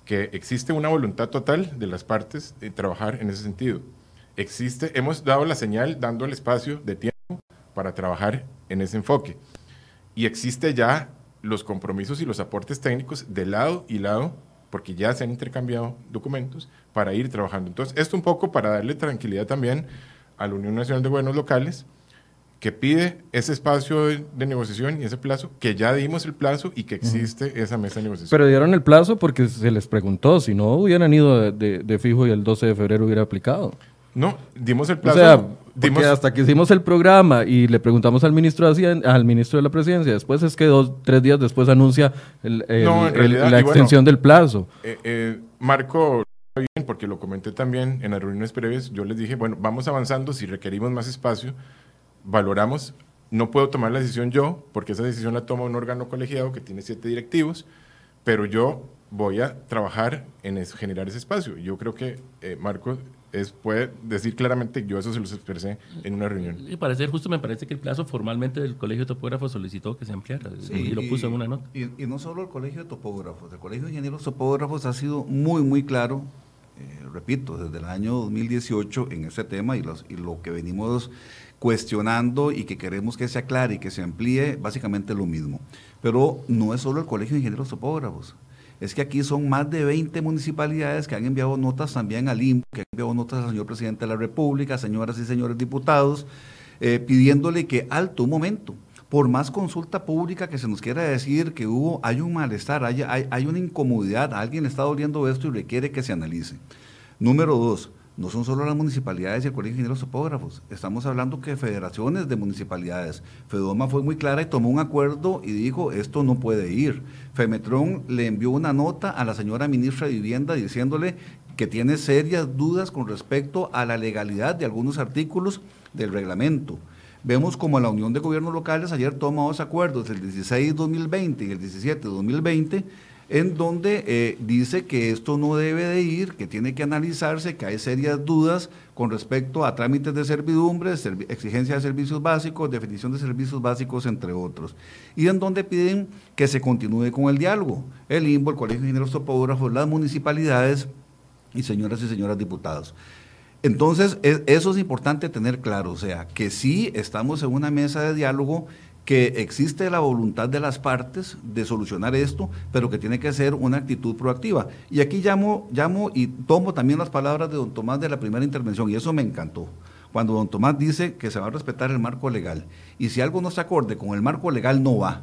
que existe una voluntad total de las partes de trabajar en ese sentido. Existe, hemos dado la señal dando el espacio de tiempo para trabajar en ese enfoque. Y existe ya los compromisos y los aportes técnicos de lado y lado, porque ya se han intercambiado documentos para ir trabajando. Entonces, esto un poco para darle tranquilidad también a la Unión Nacional de Gobiernos Locales, que pide ese espacio de, de negociación y ese plazo, que ya dimos el plazo y que existe esa mesa de negociación. Pero dieron el plazo porque se les preguntó, si no hubieran ido de, de- de fijo y el 12 de febrero hubiera aplicado. No, dimos el O plazo. sea, porque dimos, hasta que hicimos el programa y le preguntamos al ministro de Hacienda- al ministro de la Presidencia, después es que dos, tres días después anuncia el- el- No, en el- realidad, la bueno, extensión del plazo. eh, eh, Marco, porque lo comenté también en las reuniones previas, yo les dije, bueno, vamos avanzando, si requerimos más espacio, valoramos, no puedo tomar la decisión yo, porque esa decisión la toma un órgano colegiado que tiene siete directivos, pero yo voy a trabajar en eso, generar ese espacio. Yo creo que eh, Marco es, puede decir claramente, yo eso se los expresé en una reunión. Y para ser justo, me parece que el plazo formalmente del Colegio de Topógrafos solicitó que se ampliara y lo puso en una nota. Y, y no solo el Colegio de Topógrafos, el Colegio de Ingenieros Topógrafos ha sido muy, muy claro, eh, repito, desde el año 2018 en este tema y, los, y lo que venimos cuestionando y que queremos que se aclare y que se amplíe, básicamente lo mismo. Pero no es solo el Colegio de Ingenieros Topógrafos. Es que aquí son más de 20 municipalidades que han enviado notas también al INPO, que han enviado notas al señor presidente de la República, señoras y señores diputados, eh, pidiéndole que alto un momento, por más consulta pública que se nos quiera decir que hubo, hay un malestar, hay, hay, hay una incomodidad, alguien está doliendo esto y requiere que se analice. Número dos, no son solo las municipalidades y el Colegio de Ingenieros Topógrafos, estamos hablando que federaciones de municipalidades. Fedoma fue muy clara y tomó un acuerdo y dijo, esto no puede ir. Femetrón le envió una nota a la señora ministra de Vivienda diciéndole que tiene serias dudas con respecto a la legalidad de algunos artículos del reglamento. Vemos como la Unión de Gobiernos Locales ayer toma dos acuerdos, el 16-2020 y el 17-2020, en donde eh, dice que esto no debe de ir, que tiene que analizarse, que hay serias dudas con respecto a trámites de servidumbres, exigencia de servicios básicos, definición de servicios básicos, entre otros. Y en donde piden que se continúe con el diálogo. El INBO, el Colegio de Ingenieros Topógrafos, las municipalidades y señoras y señoras diputados. Entonces, eso es importante tener claro, o sea, que sí estamos en una mesa de diálogo que existe la voluntad de las partes de solucionar esto, pero que tiene que ser una actitud proactiva. Y aquí llamo, llamo y tomo también las palabras de don Tomás de la primera intervención, y eso me encantó. Cuando don Tomás dice que se va a respetar el marco legal, y si algo no se acorde con el marco legal, no va.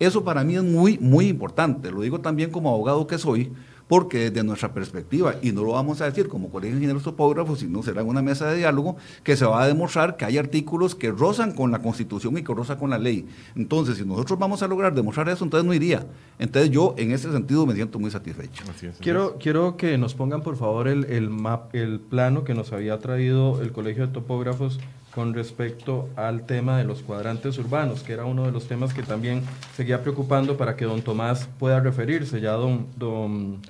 Eso para mí es muy, muy importante. Lo digo también como abogado que soy, porque desde nuestra perspectiva, y no lo vamos a decir como colegio de ingenieros topógrafos, sino será en una mesa de diálogo, que se va a demostrar que hay artículos que rozan con la Constitución y que rozan con la ley. Entonces, si nosotros vamos a lograr demostrar eso, entonces no iría. Entonces yo, en ese sentido, me siento muy satisfecho. quiero, quiero que nos pongan, por favor, el, el, map, el plano que nos había traído el Colegio de Topógrafos con respecto al tema de los cuadrantes urbanos, que era uno de los temas que también seguía preocupando para que don Tomás pueda referirse. Ya don, don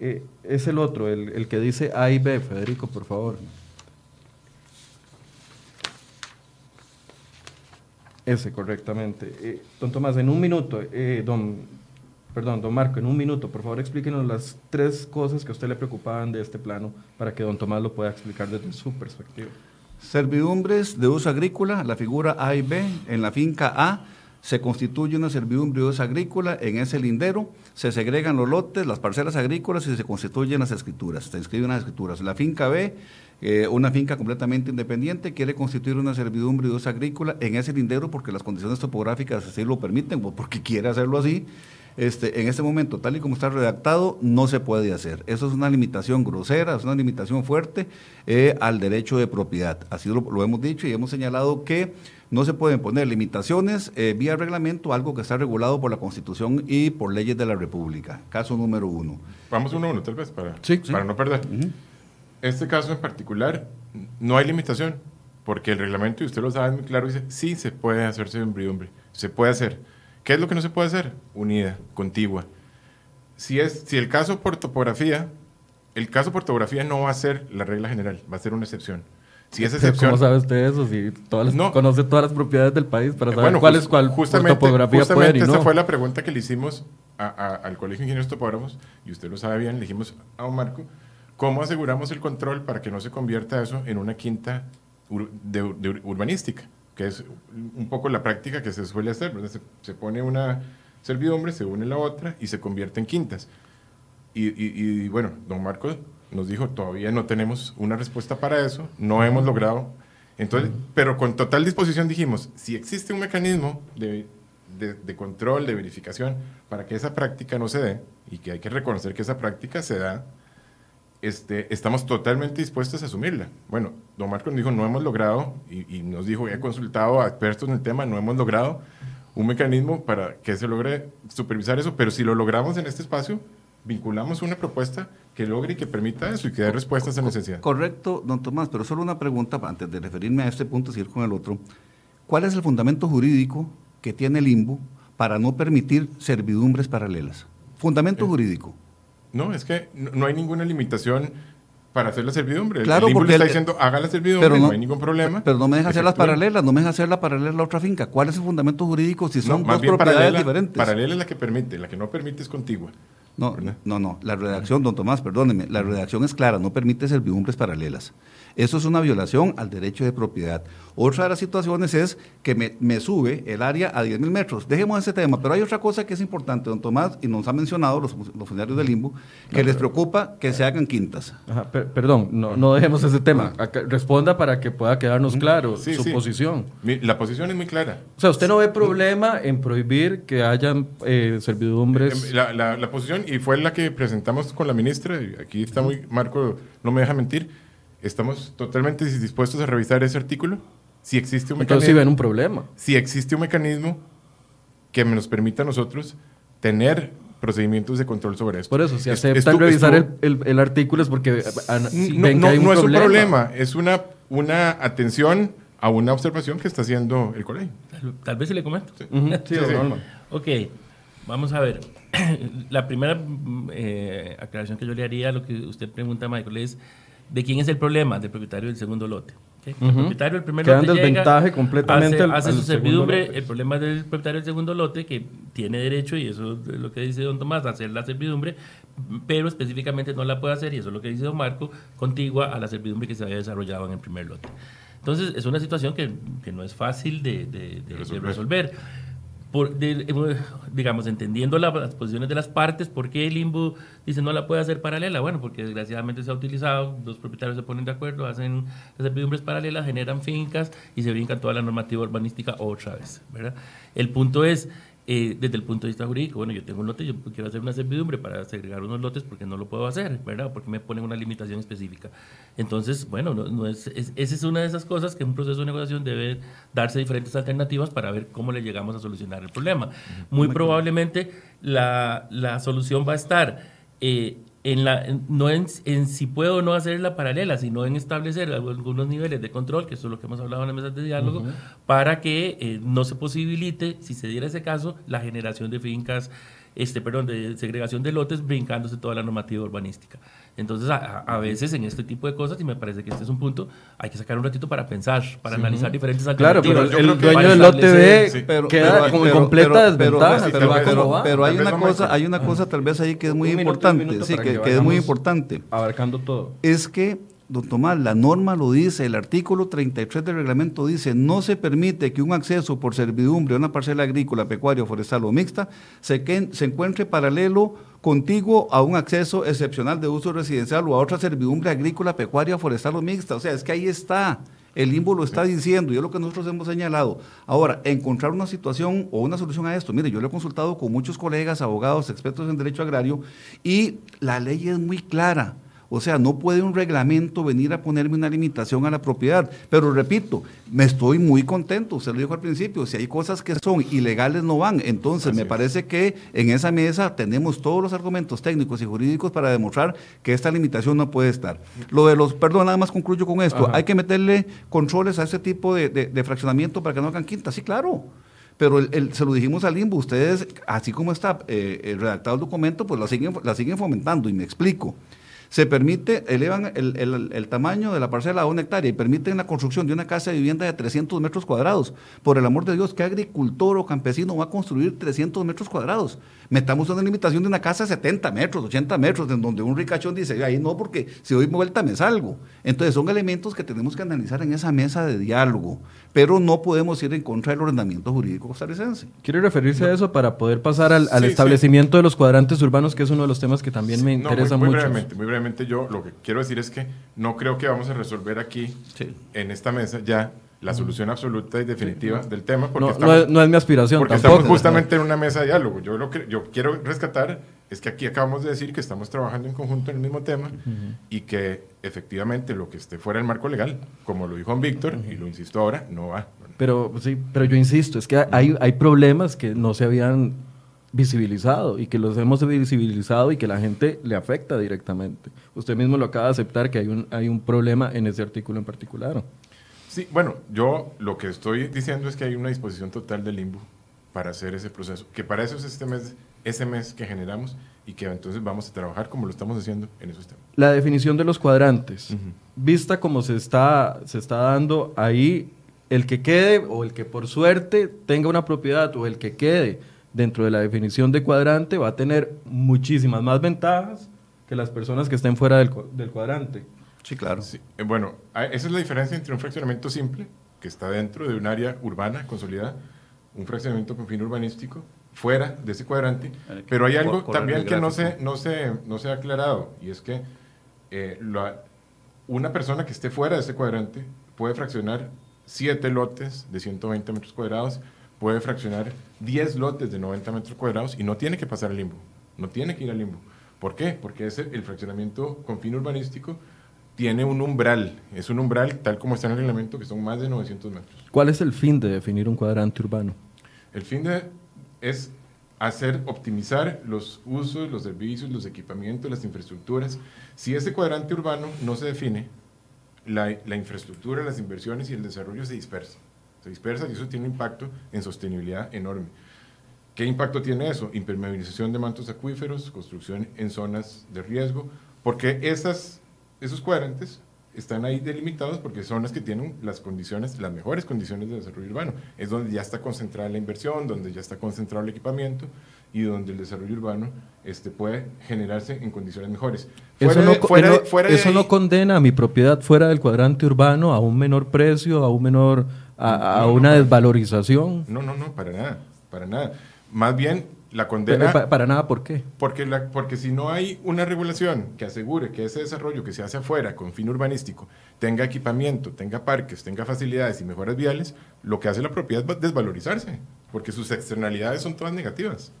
eh, es el otro, el, que dice A y B. Federico, por favor. Ese, correctamente. Eh, don Tomás, en un minuto, eh, don, perdón, don Marco, en un minuto, por favor explíquenos las tres cosas que a usted le preocupaban de este plano para que don Tomás lo pueda explicar desde su perspectiva. Servidumbres de uso agrícola, la figura A y B, en la finca A se constituye una servidumbre agrícola en ese lindero, se segregan los lotes, las parcelas agrícolas y se constituyen las escrituras, se inscriben las escrituras. La finca B, eh, una finca completamente independiente, quiere constituir una servidumbre agrícola en ese lindero porque las condiciones topográficas así lo permiten o porque quiere hacerlo así. Este, en este momento, tal y como está redactado, no se puede hacer. Eso es una limitación grosera, es una limitación fuerte eh, al derecho de propiedad. Así lo hemos dicho y hemos señalado que no se pueden poner limitaciones eh, vía reglamento, algo que está regulado por la Constitución y por leyes de la República. Caso número uno. Vamos uno a uno, tal vez, para, para no perder. Este caso en particular, no hay limitación, porque el reglamento, y usted lo sabe muy claro, dice, sí se puede hacer servidumbre, se puede hacer. ¿Qué es lo que no se puede hacer? Unida, contigua. Si, es, si el caso por topografía, el caso por topografía no va a ser la regla general, va a ser una excepción. Si es excepción. ¿Cómo sabe usted eso? Si todas no. conoce todas las propiedades del país para saber cuál es cuál justamente, topografía justamente esa fue la pregunta que le hicimos al Colegio de Ingenieros Topógrafos, y usted lo sabe bien, le dijimos a don Marco, ¿cómo aseguramos el control para que no se convierta eso en una quinta de, urbanística? Que es un poco la práctica que se suele hacer, se, se, pone una servidumbre, se une la otra y se convierte en quintas. y, y bueno, don Marco nos dijo, todavía no tenemos una respuesta para eso, no hemos logrado. Entonces, pero con total disposición dijimos, si existe un mecanismo de, de, control, de verificación, para que esa práctica no se dé, y que hay que reconocer que esa práctica se da, este, estamos totalmente dispuestos a asumirla. Bueno, don Marcos nos dijo, no hemos logrado, y, y nos dijo, he consultado a expertos en el tema, no hemos logrado un mecanismo para que se logre supervisar eso, pero si lo logramos en este espacio, vinculamos una propuesta que logre y que permita eso y que dé respuestas a necesidad. Correcto, don Tomás, pero solo una pregunta antes de referirme a este punto y seguir con el otro. ¿Cuál es el fundamento jurídico que tiene el IMBU para no permitir servidumbres paralelas? Fundamento eh, jurídico. No, es que no hay ninguna limitación para hacer la servidumbre. Claro, el porque está diciendo, haga la servidumbre, no, hay ningún problema. Pero no me deja hacer las paralelas, no me deja hacer la paralela a la otra finca. ¿Cuál es el fundamento jurídico si son dos propiedades diferentes? Paralela es la que permite, la que no permite es contigua. No, no, no. La redacción, don Tomás, perdóneme, la redacción es clara, no permite servidumbres paralelas. Eso es una violación al derecho de propiedad. Otra de las situaciones es que me, sube el área a 10 mil metros. Dejemos ese tema, pero hay otra cosa que es importante, don Tomás, y nos ha mencionado los, funcionarios del limbo, que les preocupa que se hagan quintas. perdón, no, dejemos ese tema. responda para que pueda quedarnos claro su posición. la posición es muy clara. O sea, ¿usted no ve problema en prohibir que hayan eh, servidumbres? Em, la, la, posición, y fue la que presentamos con la ministra, y aquí está muy, Marco no me deja mentir, estamos totalmente dispuestos a revisar ese artículo. Si existe un Entonces sí ven un problema. Si existe un mecanismo que nos permita a nosotros tener procedimientos de control sobre esto. Por eso, si Es- aceptan estu- revisar el, el- el artículo es porque ah, no, ven no- que hay un no es un problema. problema, es una, una atención a una observación que está haciendo el colegio. Tal, tal vez si le comento. Sí, Sí, don sí. Norman. Ok, vamos a ver. La primera eh, aclaración que yo le haría a lo que usted pregunta, Michael, es ¿de quién es el problema? Del propietario del segundo lote. ¿ok? El Ujú. propietario del primer Queda en lote llega, desventaja completamente hace, al- hace al su servidumbre. lote. El problema es del propietario del segundo lote que tiene derecho, y eso es lo que dice don Tomás, a hacer la servidumbre, pero específicamente no la puede hacer, y eso es lo que dice don Marco, contigua a la servidumbre que se había desarrollado en el primer lote. Entonces, es una situación que, que no es fácil de, de- de- de resolver. resolver. Por, de- eh, digamos, entendiendo la- las posiciones de las partes, ¿por qué el IMBU dice no la puede hacer paralela? Bueno, porque desgraciadamente se ha utilizado, dos propietarios se ponen de acuerdo, hacen las servidumbres paralelas, generan fincas y se brincan toda la normativa urbanística otra vez, ¿verdad? El punto es, eh, desde el punto de vista jurídico, bueno, yo tengo un lote, yo quiero hacer una servidumbre para segregar unos lotes porque no lo puedo hacer, ¿verdad? Porque me ponen una limitación específica. Entonces, bueno, no, no es, es- esa es una de esas cosas que en un proceso de negociación debe darse diferentes alternativas para ver cómo le llegamos a solucionar el problema. Muy probablemente la, la solución va a estar eh, en la, no en, en si puedo o no hacer la paralela, sino en establecer algunos niveles de control, que eso es lo que hemos hablado en la mesa de diálogo, para que eh, no se posibilite, si se diera ese caso, la generación de fincas, este, perdón, de segregación de lotes, brincándose toda la normativa urbanística. Entonces, a, veces en este tipo de cosas, y me parece que este es un punto, hay que sacar un ratito para pensar, para analizar diferentes Claro, pero alternativas. el, dueño del lote B sí. Pero- queda pero- como en pero- completa pero- desventaja. pero- pero, pero- pero hay una cosa, hay una cosa tal vez ahí que es muy Un minuto, un importante, minuto sí, que, que que es muy importante. Abarcando todo. Es que, don Tomás, la norma lo dice, el artículo 33 del reglamento dice, no se permite que un acceso por servidumbre a una parcela agrícola, pecuaria, forestal o mixta se, se encuentre paralelo contiguo a un acceso excepcional de uso residencial o a otra servidumbre agrícola, pecuaria, forestal o mixta. O sea, es que ahí está. El limbo lo está diciendo y es lo que nosotros hemos señalado. Ahora, encontrar una situación o una solución a esto. Mire, yo lo he consultado con muchos colegas, abogados, expertos en derecho agrario y la ley es muy clara. O sea, no puede un reglamento venir a ponerme una limitación a la propiedad. Pero repito, me estoy muy contento, usted lo dijo al principio, si hay cosas que son ilegales no van. Entonces, Así me es. parece que en esa mesa tenemos todos los argumentos técnicos y jurídicos para demostrar que esta limitación no puede estar. Lo de los, perdón, nada más concluyo con esto, Ajá. hay que meterle controles a este tipo de, de- de fraccionamiento para que no hagan quinta, sí, claro. Pero el- el- se lo dijimos al limbo, ustedes, así como está eh, eh, redactado el documento, pues la siguen, la siguen fomentando y me explico. Se permite, elevan el, el- el tamaño de la parcela a una hectárea y permiten la construcción de una casa de vivienda de 300 metros cuadrados. Por el amor de Dios, ¿qué agricultor o campesino va a construir 300 metros cuadrados? Metamos una limitación de una casa de 70 metros, 80 metros, en donde un ricachón dice, ahí no, porque si doy vuelta me salgo. Entonces son elementos que tenemos que analizar en esa mesa de diálogo, pero no podemos ir en contra del ordenamiento jurídico costarricense. ¿Quiere referirse a eso para poder pasar al, al Sí, sí. establecimiento de los cuadrantes urbanos, que es uno de los temas que también me No, muy- interesa muy, mucho? brevemente, muy brevemente yo lo que quiero decir es que no creo que vamos a resolver aquí en esta mesa ya la solución absoluta y definitiva del tema porque, No, no estamos, es, no es mi aspiración porque tampoco. estamos justamente en una mesa de diálogo. Yo lo que yo quiero rescatar es que aquí acabamos de decir que estamos trabajando en conjunto en el mismo tema y que efectivamente lo que esté fuera del marco legal, como lo dijo Víctor y lo insisto ahora, no va. Pero sí, pero yo insisto, es que hay, hay problemas que no se habían visibilizado y que los hemos visibilizado y que la gente le afecta directamente. Usted mismo lo acaba de aceptar que hay un, hay un problema en ese artículo en particular. Sí, bueno, yo lo que estoy diciendo es que hay una disposición total del limbo para hacer ese proceso, que para eso es este mes, ese mes que generamos y que entonces vamos a trabajar como lo estamos haciendo en esos temas. La definición de los cuadrantes, vista como se está, se está dando ahí, el que quede o el que por suerte tenga una propiedad o el que quede dentro de la definición de cuadrante va a tener muchísimas más ventajas que las personas que estén fuera del, del cuadrante. Sí, claro. Sí, eh, bueno, a- esa es la diferencia entre un fraccionamiento simple, que está dentro de un área urbana consolidada, un fraccionamiento con fin urbanístico, fuera de ese cuadrante, Eh, pero hay algo también que no se, no, se, no se ha aclarado, y es que eh, la- una persona que esté fuera de ese cuadrante puede fraccionar 7 lotes de 120 metros cuadrados, puede fraccionar 10 lotes de 90 metros cuadrados y no tiene que pasar al limbo, no tiene que ir al limbo. ¿Por qué? Porque ese, el fraccionamiento con fin urbanístico tiene un umbral, es un umbral tal como está en el reglamento, que son más de 900 metros. ¿Cuál es el fin de definir un cuadrante urbano? El fin de es hacer, optimizar los usos, los servicios, los equipamientos, las infraestructuras. Si ese cuadrante urbano no se define, la, la infraestructura, las inversiones y el desarrollo se dispersan. Se dispersan y eso tiene un impacto en sostenibilidad enorme. ¿Qué impacto tiene eso? Impermeabilización de mantos acuíferos, construcción en zonas de riesgo, porque esas esos cuadrantes están ahí delimitados porque son las que tienen las condiciones, las mejores condiciones de desarrollo urbano. Es donde ya está concentrada la inversión, donde ya está concentrado el equipamiento y donde el desarrollo urbano este, puede generarse en condiciones mejores. eso no, eso no condena a mi propiedad fuera del cuadrante urbano a un menor precio, a un menor, a, una desvalorización. No, no, no, para nada, para nada. Más bien la condena... Para, nada, ¿por qué? Porque, la, porque si no hay una regulación que asegure que ese desarrollo que se hace afuera con fin urbanístico tenga equipamiento, tenga parques, tenga facilidades y mejoras viales, lo que hace la propiedad es desvalorizarse, porque sus externalidades son todas negativas.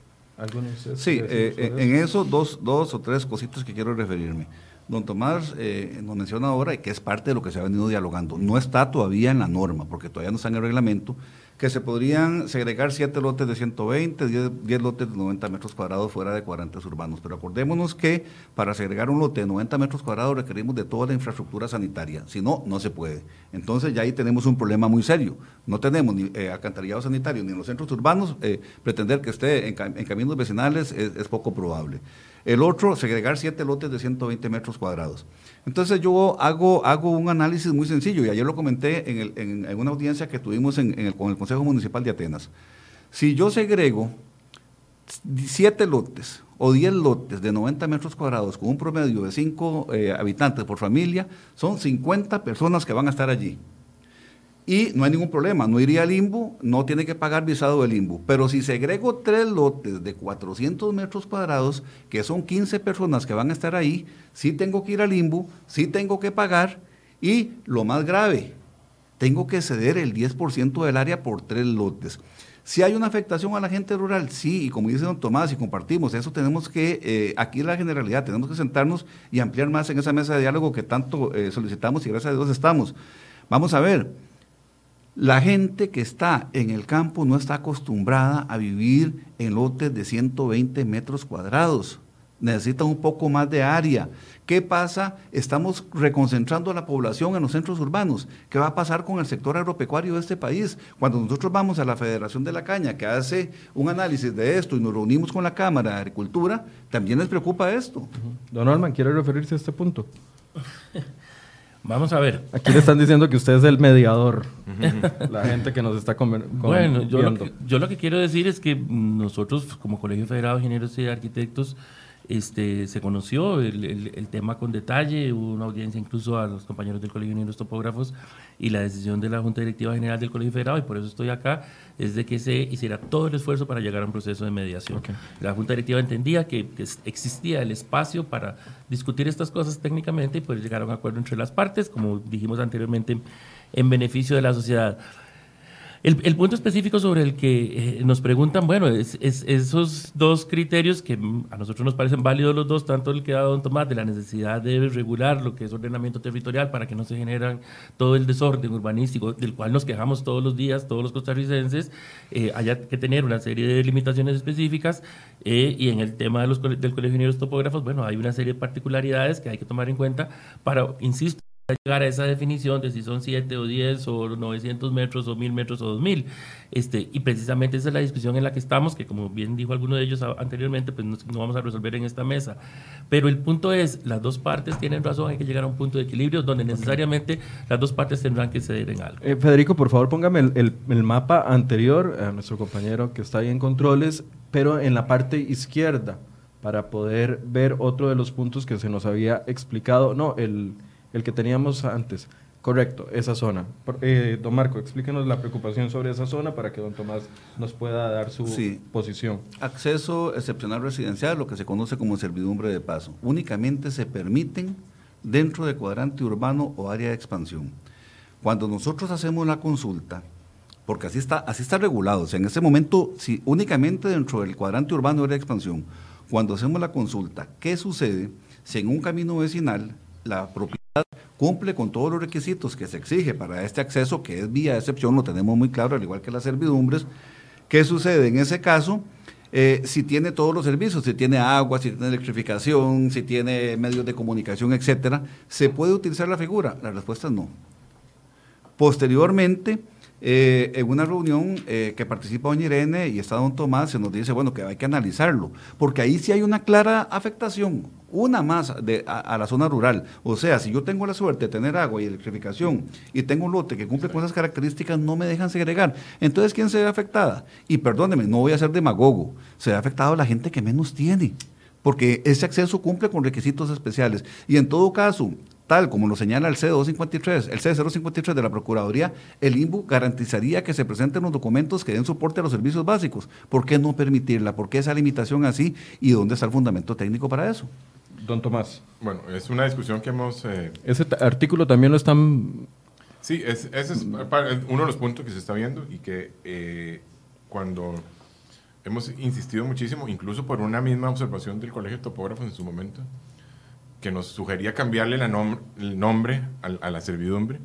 Sí, eh, en eso dos, dos o tres cositas que quiero referirme. Don Tomás eh, nos menciona ahora que es parte de lo que se ha venido dialogando. No está todavía en la norma, porque todavía no está en el reglamento, que se podrían segregar siete lotes de 120, 10, lotes de 90 metros cuadrados fuera de cuadrantes urbanos. Pero acordémonos que para segregar un lote de 90 metros cuadrados requerimos de toda la infraestructura sanitaria. Si no, no se puede. Entonces ya ahí tenemos un problema muy serio. No tenemos ni eh, alcantarillado sanitario ni en los centros urbanos. Eh, pretender que esté en, caminos vecinales es poco probable. El otro, segregar siete lotes de 120 metros cuadrados. Entonces yo hago, hago un análisis muy sencillo y ayer lo comenté en, una audiencia que tuvimos con el Consejo Municipal de Atenas. Si yo segrego siete lotes o 10 lotes de 90 metros cuadrados con un promedio de 5 eh, habitantes por familia, son 50 personas que van a estar allí y no hay ningún problema, no iría al limbo, no tiene que pagar visado del limbo. Pero si segrego tres lotes de 400 metros cuadrados, que son 15 personas que van a estar ahí, sí tengo que ir al limbo, sí tengo que pagar y lo más grave, tengo que ceder el 10% del área por tres lotes. Si hay una afectación a la gente rural, sí, y como dice don Tomás, y compartimos, eso tenemos que, eh, aquí la generalidad, tenemos que sentarnos y ampliar más en esa mesa de diálogo que tanto eh, solicitamos y gracias a Dios estamos. Vamos a ver, la gente que está en el campo no está acostumbrada a vivir en lotes de 120 metros cuadrados. Necesita un poco más de área. ¿Qué pasa? Estamos reconcentrando a la población en los centros urbanos. ¿Qué va a pasar con el sector agropecuario de este país? Cuando nosotros vamos a la Federación de la Caña, que hace un análisis de esto y nos reunimos con la Cámara de Agricultura, también les preocupa esto. Don Alman, ¿quiere referirse a este punto? Vamos a ver. Aquí le están diciendo que usted es el mediador. la gente que nos está Bueno, yo lo, que, yo lo que quiero decir es que nosotros, como Colegio Federado de Ingenieros y Arquitectos, este, se conoció el, tema con detalle, hubo una audiencia incluso a los compañeros del Colegio de Ingenieros Topógrafos y la decisión de la Junta Directiva General del Colegio Federado, y por eso estoy acá, es de que se hiciera todo el esfuerzo para llegar a un proceso de mediación. La Junta Directiva entendía que, existía el espacio para discutir estas cosas técnicamente y poder llegar a un acuerdo entre las partes, como dijimos anteriormente, en beneficio de la sociedad. El, punto específico sobre el que eh, nos preguntan, bueno, es, esos dos criterios que a nosotros nos parecen válidos los dos, tanto el que ha dado don Tomás de la necesidad de regular lo que es ordenamiento territorial para que no se generan todo el desorden urbanístico del cual nos quejamos todos los días, todos los costarricenses, eh, haya que tener una serie de limitaciones específicas eh, y en el tema de los, del Colegio de Ingenieros Topógrafos, bueno, hay una serie de particularidades que hay que tomar en cuenta para, insisto, llegar a esa definición de si son 7 o 10 o 900 metros o 1000 metros o 2000. Este, y precisamente esa es la discusión en la que estamos, que como bien dijo alguno de ellos anteriormente, pues no, vamos a resolver en esta mesa. Pero el punto es, las dos partes tienen razón, hay que llegar a un punto de equilibrio donde necesariamente las dos partes tendrán que ceder en algo. Eh, Federico, por favor, póngame el, el, mapa anterior a nuestro compañero que está ahí en controles, pero en la parte izquierda, para poder ver otro de los puntos que se nos había explicado. No, el el que teníamos antes. Correcto, esa zona. Eh, don Marco, explíquenos la preocupación sobre esa zona para que don Tomás nos pueda dar su posición. Acceso excepcional residencial, lo que se conoce como servidumbre de paso. Únicamente se permiten dentro de cuadrante urbano o área de expansión. Cuando nosotros hacemos la consulta, porque así está, así está regulado, o sea, en ese momento, si únicamente dentro del cuadrante urbano o área de expansión, cuando hacemos la consulta, ¿qué sucede si en un camino vecinal la propiedad cumple con todos los requisitos que se exige para este acceso, que es vía excepción, lo tenemos muy claro, al igual que las servidumbres. ¿Qué sucede en ese caso? Eh, si tiene todos los servicios, si tiene agua, si tiene electrificación, si tiene medios de comunicación, etcétera, ¿se puede utilizar la figura? La respuesta es no. Posteriormente, eh, en una reunión eh, que participa doña Irene y está don Tomás, se nos dice, bueno, que hay que analizarlo, porque ahí sí hay una clara afectación, una más de, a, la zona rural. O sea, si yo tengo la suerte de tener agua y electrificación y tengo un lote que cumple con esas características, no me dejan segregar. Entonces, ¿quién se ve afectada? Y perdóneme, no voy a ser demagogo, se ve afectado la gente que menos tiene porque ese acceso cumple con requisitos especiales. Y en todo caso, tal como lo señala el C253, el C053 de la Procuraduría, el INBU garantizaría que se presenten los documentos que den soporte a los servicios básicos. ¿Por qué no permitirla? ¿Por qué esa limitación así? ¿Y dónde está el fundamento técnico para eso? Don Tomás. Bueno, es una discusión que hemos... Eh, ese artículo también lo están... Sí, ese es uno de los puntos que se está viendo y que eh, cuando hemos insistido muchísimo, incluso por una misma observación del Colegio de Topógrafos en su momento, que nos sugería cambiarle el nombre a, la servidumbre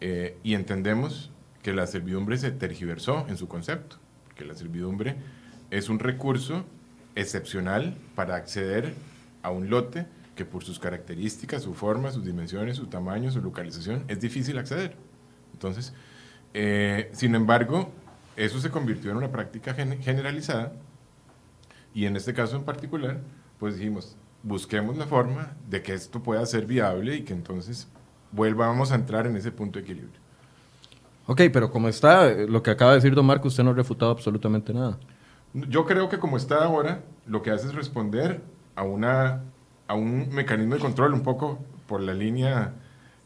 eh, y entendemos que la servidumbre se tergiversó en su concepto, que la servidumbre es un recurso excepcional para acceder a un lote que por sus características, su forma, sus dimensiones, su tamaño, su localización, es difícil acceder. Entonces, eh, sin embargo, eso se convirtió en una práctica generalizada y en este caso en particular, pues dijimos, busquemos la forma de que esto pueda ser viable y que entonces vuelvamos a entrar en ese punto de equilibrio. Ok, pero como está, lo que acaba de decir don Marco, usted no ha refutado absolutamente nada. Yo creo que como está ahora, lo que hace es responder a, una, a un mecanismo de control un poco por la línea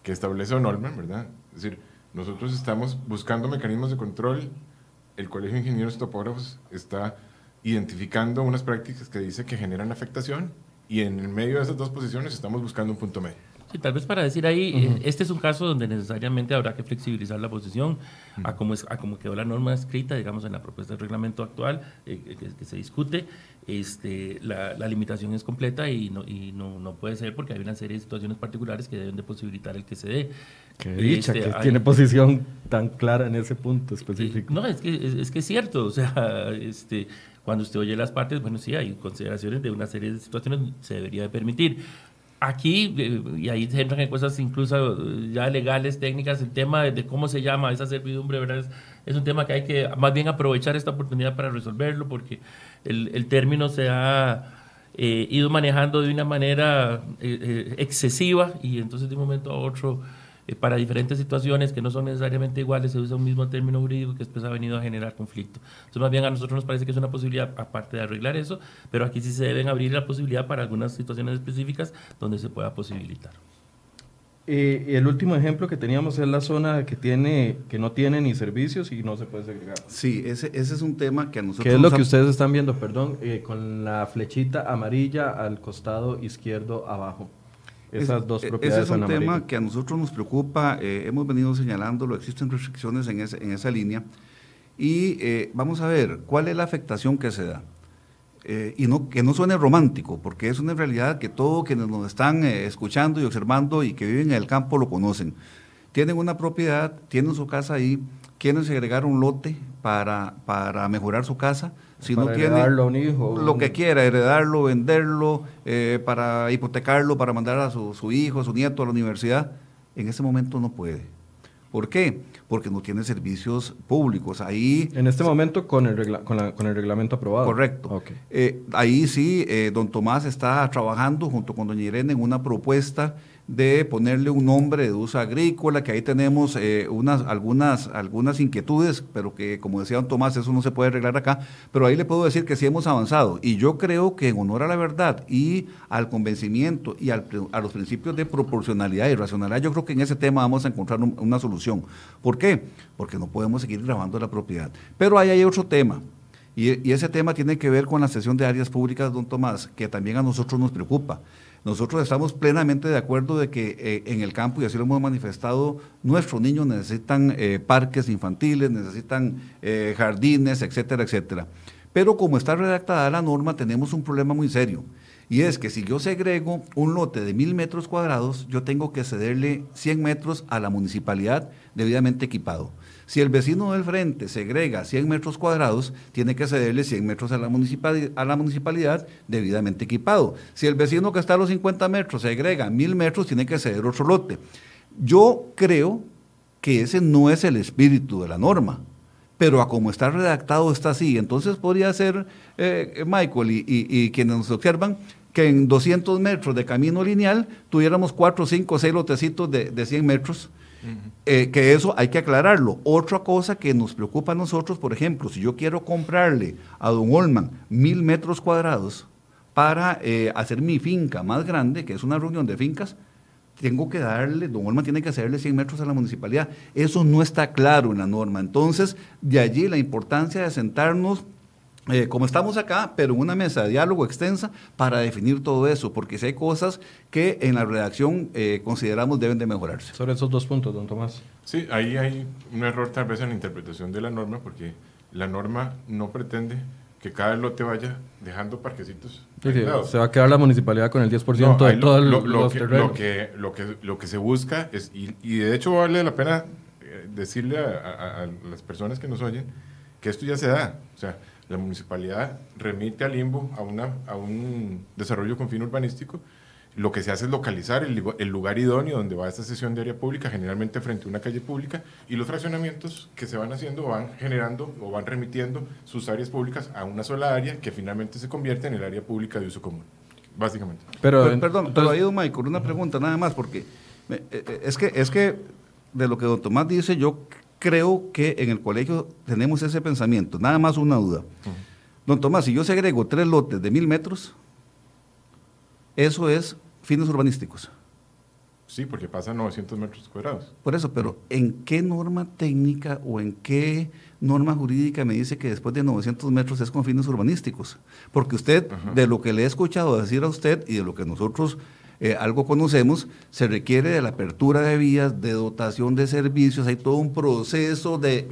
que establece Norman, ¿verdad? Es decir, nosotros estamos buscando mecanismos de control, el Colegio de Ingenieros Topógrafos está identificando unas prácticas que dice que generan afectación y en el medio de esas dos posiciones estamos buscando un punto medio. Sí, tal vez para decir ahí, eh, este es un caso donde necesariamente habrá que flexibilizar la posición a cómo, es, a cómo quedó la norma escrita, digamos, en la propuesta de reglamento actual eh, que, se discute. Este, la, la, limitación es completa y, no, y no, no, puede ser porque hay una serie de situaciones particulares que deben de posibilitar el que se dé. Qué dicha, este, que tiene posición tan clara en ese punto específico. no, es que es, es, que es cierto, o sea, este, cuando usted oye las partes, bueno, sí, hay consideraciones de una serie de situaciones se debería de permitir. Aquí, eh, y ahí se entran en cosas incluso eh, ya legales, técnicas, el tema de, cómo se llama esa servidumbre, ¿verdad? Es, un tema que hay que más bien aprovechar esta oportunidad para resolverlo, porque el, el término se ha eh, ido manejando de una manera excesiva y entonces de un momento a otro eh, para diferentes situaciones que no son necesariamente iguales, se usa un mismo término jurídico que después ha venido a generar conflicto. Entonces, más bien a nosotros nos parece que es una posibilidad, aparte de arreglar eso, pero aquí sí se deben abrir la posibilidad para algunas situaciones específicas donde se pueda posibilitar. Eh, el último ejemplo que teníamos es la zona que tiene que no tiene ni servicios y no se puede segregar. Sí, ese, ese es un tema que a nosotros... ¿Qué es lo que ustedes están viendo, perdón, eh, con la flechita amarilla al costado izquierdo abajo? Esas dos propiedades. Ese es un tema que a nosotros nos preocupa, eh, hemos venido señalándolo, existen restricciones en, en esa línea. Y eh, vamos a ver, ¿cuál es la afectación que se da? Eh, y no, que no suene romántico, porque es una realidad que todos quienes nos están escuchando y observando y que viven en el campo lo conocen. Tienen una propiedad, tienen su casa ahí, quieren segregar un lote para, para mejorar su casa, si no tiene lo que quiera, heredarlo, venderlo, eh, para hipotecarlo, para mandar a su, su, hijo, a su nieto a la universidad, en ese momento no puede. ¿Por qué? Porque no tiene servicios públicos. Ahí en este momento con el, con, el reglamento aprobado. Correcto. Eh, ahí sí, eh, don Tomás está trabajando junto con doña Irene en una propuesta de ponerle un nombre de uso agrícola, que ahí tenemos eh, unas, algunas, algunas inquietudes, pero que como decía don Tomás, eso no se puede arreglar acá, pero ahí le puedo decir que sí hemos avanzado. Y yo creo que en honor a la verdad y al convencimiento y a los principios de proporcionalidad y racionalidad, yo creo que en ese tema vamos a encontrar una solución. ¿Por qué? Porque no podemos seguir grabando la propiedad. Pero ahí hay otro tema. Y, ese tema tiene que ver con la sesión de áreas públicas, don Tomás, que también a nosotros nos preocupa. Nosotros estamos plenamente de acuerdo de que eh, en el campo, y así lo hemos manifestado, nuestros niños necesitan eh, parques infantiles, necesitan eh, jardines, etcétera, etcétera. Pero como está redactada la norma, tenemos un problema muy serio. Y es que si yo segrego un lote de mil metros cuadrados, yo tengo que cederle 100 metros a la municipalidad debidamente equipado. Si el vecino del frente segrega 100 metros cuadrados, tiene que cederle 100 metros a la, municipalidad, debidamente equipado. Si el vecino que está a los 50 metros segrega 1000 metros, tiene que ceder otro lote. Yo creo que ese no es el espíritu de la norma, pero a como está redactado está así. Entonces podría ser, eh, Michael y, quienes nos observan, que en 200 metros de camino lineal tuviéramos 4, 5, 6 lotecitos de, de 100 metros eh, que eso hay que aclararlo. Otra cosa que nos preocupa a nosotros, por ejemplo, si yo quiero comprarle a don Olman mil metros cuadrados para eh, hacer mi finca más grande, que es una reunión de fincas, tengo que darle, don Olman tiene que hacerle 100 metros a la municipalidad. Eso no está claro en la norma. Entonces, de allí la importancia de sentarnos eh, como estamos acá, pero en una mesa de diálogo extensa para definir todo eso, porque si hay cosas que en la redacción eh, consideramos deben de mejorarse. Sobre esos dos puntos, don Tomás. Sí, ahí hay un error tal vez en la interpretación de la norma, porque la norma no pretende que cada lote vaya dejando parquecitos. se va a quedar la municipalidad con el 10% de todo el lo, lo, que, lo, que, lo, que, lo que se busca es, y, y de hecho vale la pena eh, decirle a, a las personas que nos oyen que esto ya se da. O sea, la municipalidad remite al limbo a, una, a un desarrollo con fin urbanístico. Lo que se hace es localizar el, el, lugar idóneo donde va esta sesión de área pública, generalmente frente a una calle pública, y los fraccionamientos que se van haciendo van generando o van remitiendo sus áreas públicas a una sola área que finalmente se convierte en el área pública de uso común, básicamente. Pero, perdón, pero ahí, don Michael, una pregunta nada más, porque eh, eh, es que, es que de lo que don Tomás dice, yo creo que en el colegio tenemos ese pensamiento. Nada más una duda. Don Tomás, si yo segrego tres lotes de mil metros, eso es fines urbanísticos. Sí, porque pasa 900 metros cuadrados. Por eso, pero ¿en qué norma técnica o en qué norma jurídica me dice que después de 900 metros es con fines urbanísticos? Porque usted, de lo que le he escuchado decir a usted y de lo que nosotros eh, algo conocemos, se requiere de la apertura de vías, de dotación de servicios, hay todo un proceso de,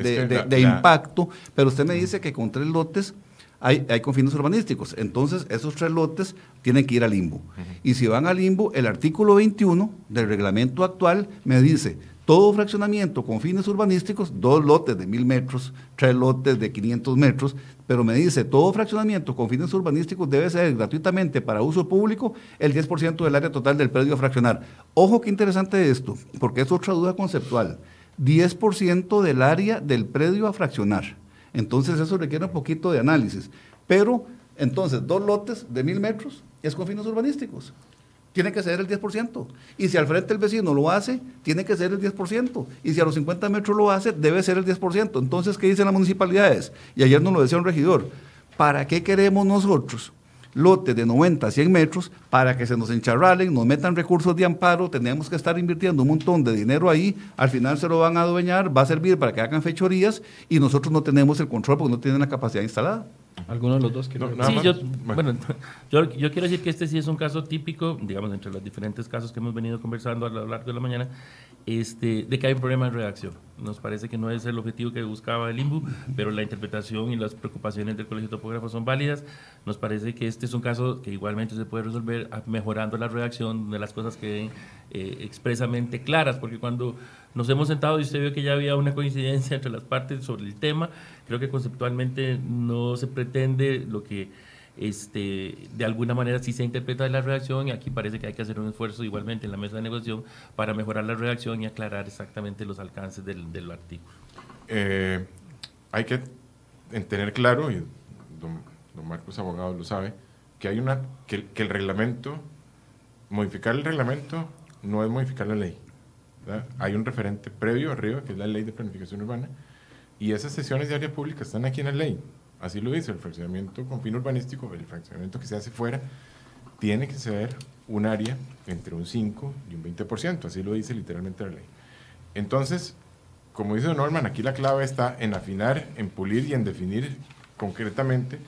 impacto, pero usted me dice que con tres lotes hay, hay confines urbanísticos, entonces esos tres lotes tienen que ir al limbo. Y si van al limbo, el artículo 21 del reglamento actual me dice, todo fraccionamiento con fines urbanísticos, dos lotes de mil metros, tres lotes de 500 metros, pero me dice, todo fraccionamiento con fines urbanísticos debe ser gratuitamente para uso público el 10% del área total del predio a fraccionar. Ojo qué interesante esto, porque es otra duda conceptual. 10% del área del predio a fraccionar. Entonces eso requiere un poquito de análisis. Pero entonces, dos lotes de mil metros es con fines urbanísticos tiene que ser el 10%. Y si al frente el vecino lo hace, tiene que ser el 10%. Y si a los 50 metros lo hace, debe ser el 10%. Entonces, ¿qué dicen las municipalidades? Y ayer nos lo decía un regidor. ¿Para qué queremos nosotros lotes de 90 a 100 metros para que se nos encharralen, nos metan recursos de amparo, tenemos que estar invirtiendo un montón de dinero ahí, al final se lo van a adueñar, va a servir para que hagan fechorías y nosotros no tenemos el control porque no tienen la capacidad instalada. ¿Alguno de los dos quiere sí, yo, bueno, yo, yo, quiero decir que este sí es un caso típico, digamos, entre los diferentes casos que hemos venido conversando a lo largo de la mañana, este, de que hay un problema de redacción. Nos parece que no es el objetivo que buscaba el IMBU, pero la interpretación y las preocupaciones del Colegio de Topógrafos son válidas. Nos parece que este es un caso que igualmente se puede resolver mejorando la redacción de las cosas que eh, expresamente claras, porque cuando nos hemos sentado y usted vio que ya había una coincidencia entre las partes sobre el tema, creo que conceptualmente no se pretende lo que este, de alguna manera sí se interpreta de la redacción y aquí parece que hay que hacer un esfuerzo igualmente en la mesa de negociación para mejorar la redacción y aclarar exactamente los alcances del, del artículo. Eh, hay que tener claro, y don, Marcos Abogado lo sabe, que hay una que, el reglamento, modificar el reglamento no es modificar la ley. Hay un referente previo arriba, que es la ley de planificación urbana, y esas sesiones de área pública están aquí en la ley. Así lo dice, el fraccionamiento con fin urbanístico, el fraccionamiento que se hace fuera, tiene que ser un área entre un 5 y un 20%, así lo dice literalmente la ley. Entonces, como dice Norman, aquí la clave está en afinar, en pulir y en definir concretamente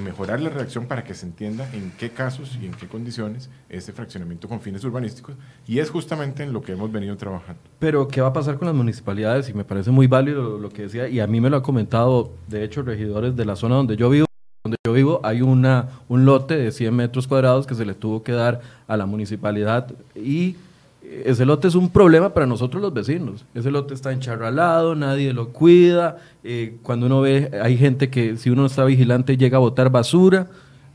mejorar la redacción para que se entienda en qué casos y en qué condiciones ese fraccionamiento con fines urbanísticos y es justamente en lo que hemos venido trabajando. Pero, ¿qué va a pasar con las municipalidades? Y me parece muy válido lo que decía, y a mí me lo ha comentado, de hecho, regidores de la zona donde yo vivo, donde yo vivo hay una, un lote de 100 metros cuadrados que se le tuvo que dar a la municipalidad y ese lote es un problema para nosotros los vecinos. Ese lote está encharralado, nadie lo cuida. Eh, cuando uno ve, hay gente que si uno está vigilante llega a botar basura.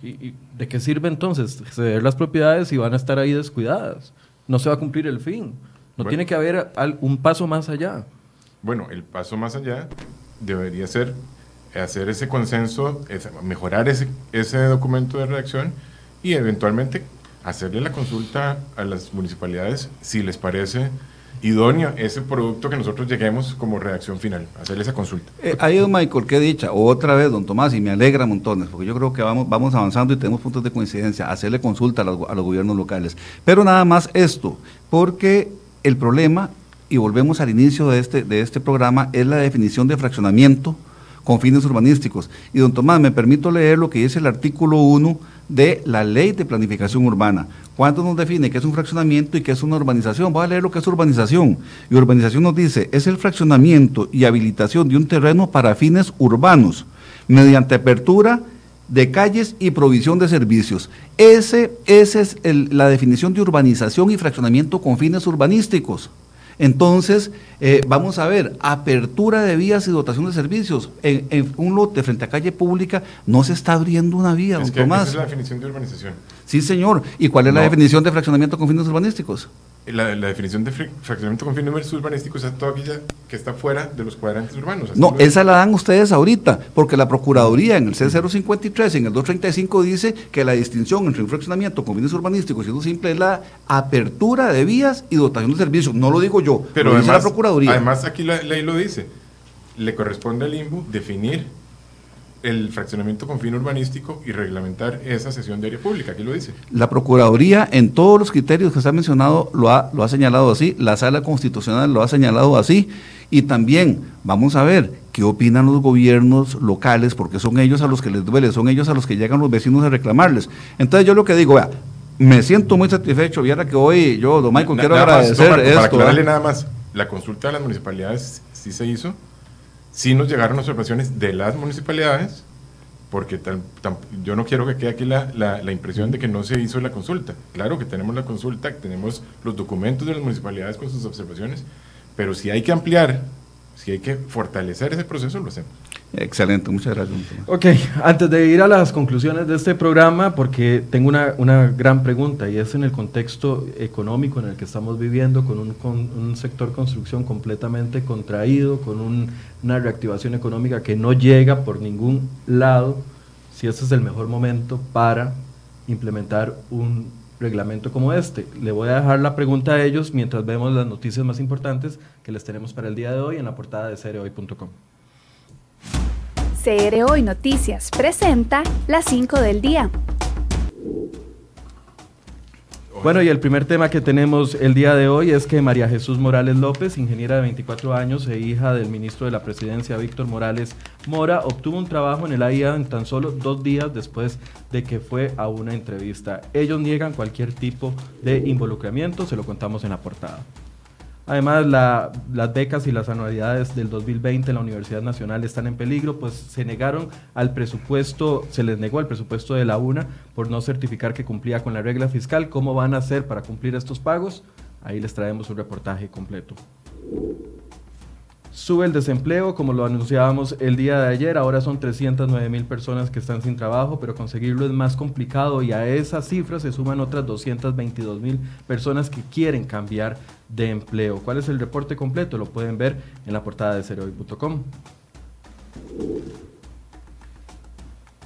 ¿Y, de qué sirve entonces ceder las propiedades y van a estar ahí descuidadas? No se va a cumplir el fin. No tiene que haber un paso más allá. Bueno, el paso más allá debería ser hacer ese consenso, mejorar ese, ese documento de redacción y eventualmente hacerle la consulta a las municipalidades si les parece idóneo ese producto que nosotros lleguemos como reacción final, hacerle esa consulta. Eh, ahí, don Michael, qué dicha, otra vez, don Tomás, y me alegra montones, porque yo creo que vamos, vamos avanzando y tenemos puntos de coincidencia, hacerle consulta a los, a los gobiernos locales. Pero nada más esto, porque el problema, y volvemos al inicio de este, de este programa, es la definición de fraccionamiento con fines urbanísticos. Y don Tomás, me permito leer lo que dice el artículo 1 de la ley de planificación urbana. ¿Cuánto nos define qué es un fraccionamiento y qué es una urbanización? Voy a leer lo que es urbanización. Y urbanización nos dice, es el fraccionamiento y habilitación de un terreno para fines urbanos, mediante apertura de calles y provisión de servicios. Ese, es la definición de urbanización y fraccionamiento con fines urbanísticos. Entonces, eh, vamos a ver, apertura de vías y dotación de servicios. En, un lote frente a calle pública no se está abriendo una vía, es que Esa es la definición de urbanización. Sí, señor. ¿Y cuál es la definición de fraccionamiento con fines urbanísticos? La, definición de fraccionamiento con fines urbanísticos es toda aquella que está fuera de los cuadrantes urbanos. No, esa la dan ustedes ahorita, porque la Procuraduría en el C053 y en el 235 dice que la distinción entre un fraccionamiento con fines urbanísticos y eso simple es la apertura de vías y dotación de servicios. No lo digo yo, pero lo dice la Procuraduría. Además, aquí la ley lo dice. Le corresponde al INBU definir el fraccionamiento con fin urbanístico y reglamentar esa sesión de área pública. Aquí lo dice. La Procuraduría, en todos los criterios que se ha mencionado, lo ha, lo ha señalado así, la Sala Constitucional lo ha señalado así, y también vamos a ver qué opinan los gobiernos locales, porque son ellos a los que les duele, son ellos a los que llegan los vecinos a reclamarles. Entonces yo lo que digo, vea, me siento muy satisfecho, viera que hoy yo, don Michael, quiero agradecer esto. Para aclararle nada más, la consulta de las municipalidades sí se hizo, sí nos llegaron observaciones de las municipalidades, porque yo no quiero que quede aquí la, la, impresión de que no se hizo la consulta. Claro que tenemos la consulta, tenemos los documentos de las municipalidades con sus observaciones, pero si hay que ampliar, si hay que fortalecer ese proceso, lo hacemos. Excelente, muchas gracias. Ok, antes de ir a las conclusiones de este programa, porque tengo una, una gran pregunta y es en el contexto económico en el que estamos viviendo, con un, con un sector construcción completamente contraído, con una reactivación económica que no llega por ningún lado, si este es el mejor momento para implementar un reglamento como este. Le voy a dejar la pregunta a ellos mientras vemos las noticias más importantes que les tenemos para el día de hoy en la portada de cereoy.com. CR Hoy Noticias presenta las 5 del día. Bueno, y el primer tema que tenemos el día de hoy es que María Jesús Morales López, ingeniera de 24 años e hija del ministro de la Presidencia Víctor Morales Mora, obtuvo un trabajo en el AIA en tan solo dos días después de que fue a una entrevista. Ellos niegan cualquier tipo de involucramiento, se lo contamos en la portada. Además, las becas y las anualidades del 2020 en la Universidad Nacional están en peligro, pues se negaron al presupuesto, se les negó al presupuesto de la UNA por no certificar que cumplía con la regla fiscal. ¿Cómo van a hacer para cumplir estos pagos? Ahí les traemos un reportaje completo. Sube el desempleo, como lo anunciábamos el día de ayer, ahora son 309 mil personas que están sin trabajo, pero conseguirlo es más complicado y a esa cifra se suman otras 222 mil personas que quieren cambiar de empleo. ¿Cuál es el reporte completo? Lo pueden ver en la portada de cereoy.com.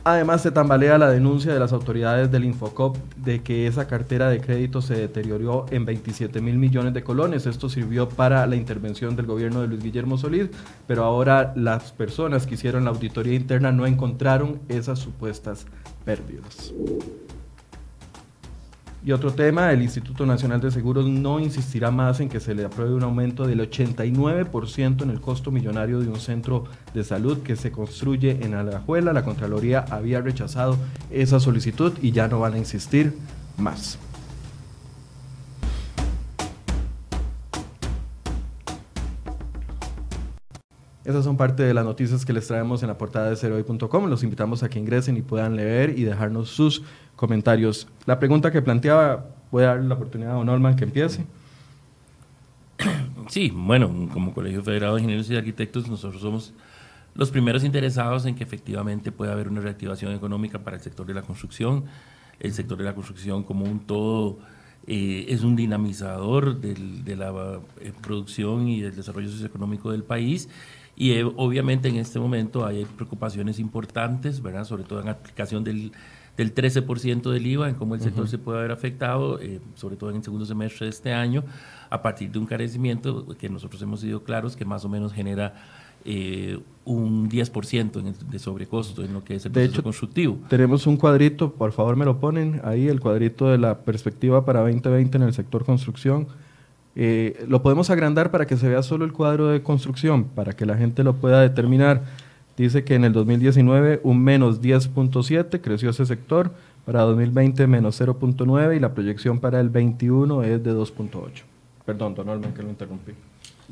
Además, se tambalea la denuncia de las autoridades del Infocop de que esa cartera de crédito se deterioró en 27 mil millones de colones. Esto sirvió para la intervención del gobierno de Luis Guillermo Solís, pero ahora las personas que hicieron la auditoría interna no encontraron esas supuestas pérdidas. Y otro tema, el Instituto Nacional de Seguros no insistirá más en que se le apruebe un aumento del 89% en el costo millonario de un centro de salud que se construye en Alajuela. La Contraloría había rechazado esa solicitud y ya no van a insistir más. Esas son parte de las noticias que les traemos en la portada de ceroy.com. Los invitamos a que ingresen y puedan leer y dejarnos sus comentarios. La pregunta que planteaba, voy a darle la oportunidad a Don Norman que empiece. Sí, bueno, como Colegio Federado de Ingenieros y Arquitectos, nosotros somos los primeros interesados en que efectivamente pueda haber una reactivación económica para el sector de la construcción. El sector de la construcción como un todo eh, es un dinamizador de la eh, producción y del desarrollo socioeconómico del país. Y eh, obviamente en este momento hay preocupaciones importantes, ¿verdad? sobre todo en aplicación del, del 13% del IVA, en cómo el sector se puede haber afectado, sobre todo en el segundo semestre de este año, a partir de un carecimiento que nosotros hemos sido claros que más o menos genera eh, un 10% en de sobrecosto en lo que es el proceso constructivo. Tenemos un cuadrito, por favor me lo ponen ahí, el cuadrito de la perspectiva para 2020 en el sector construcción. Eh, lo podemos agrandar para que se vea solo el cuadro de construcción, para que la gente lo pueda determinar. Dice que en el 2019 un menos 10.7 creció ese sector, para 2020 menos 0.9 y la proyección para el 21 es de 2.8. Perdón, don Olman, que lo interrumpí.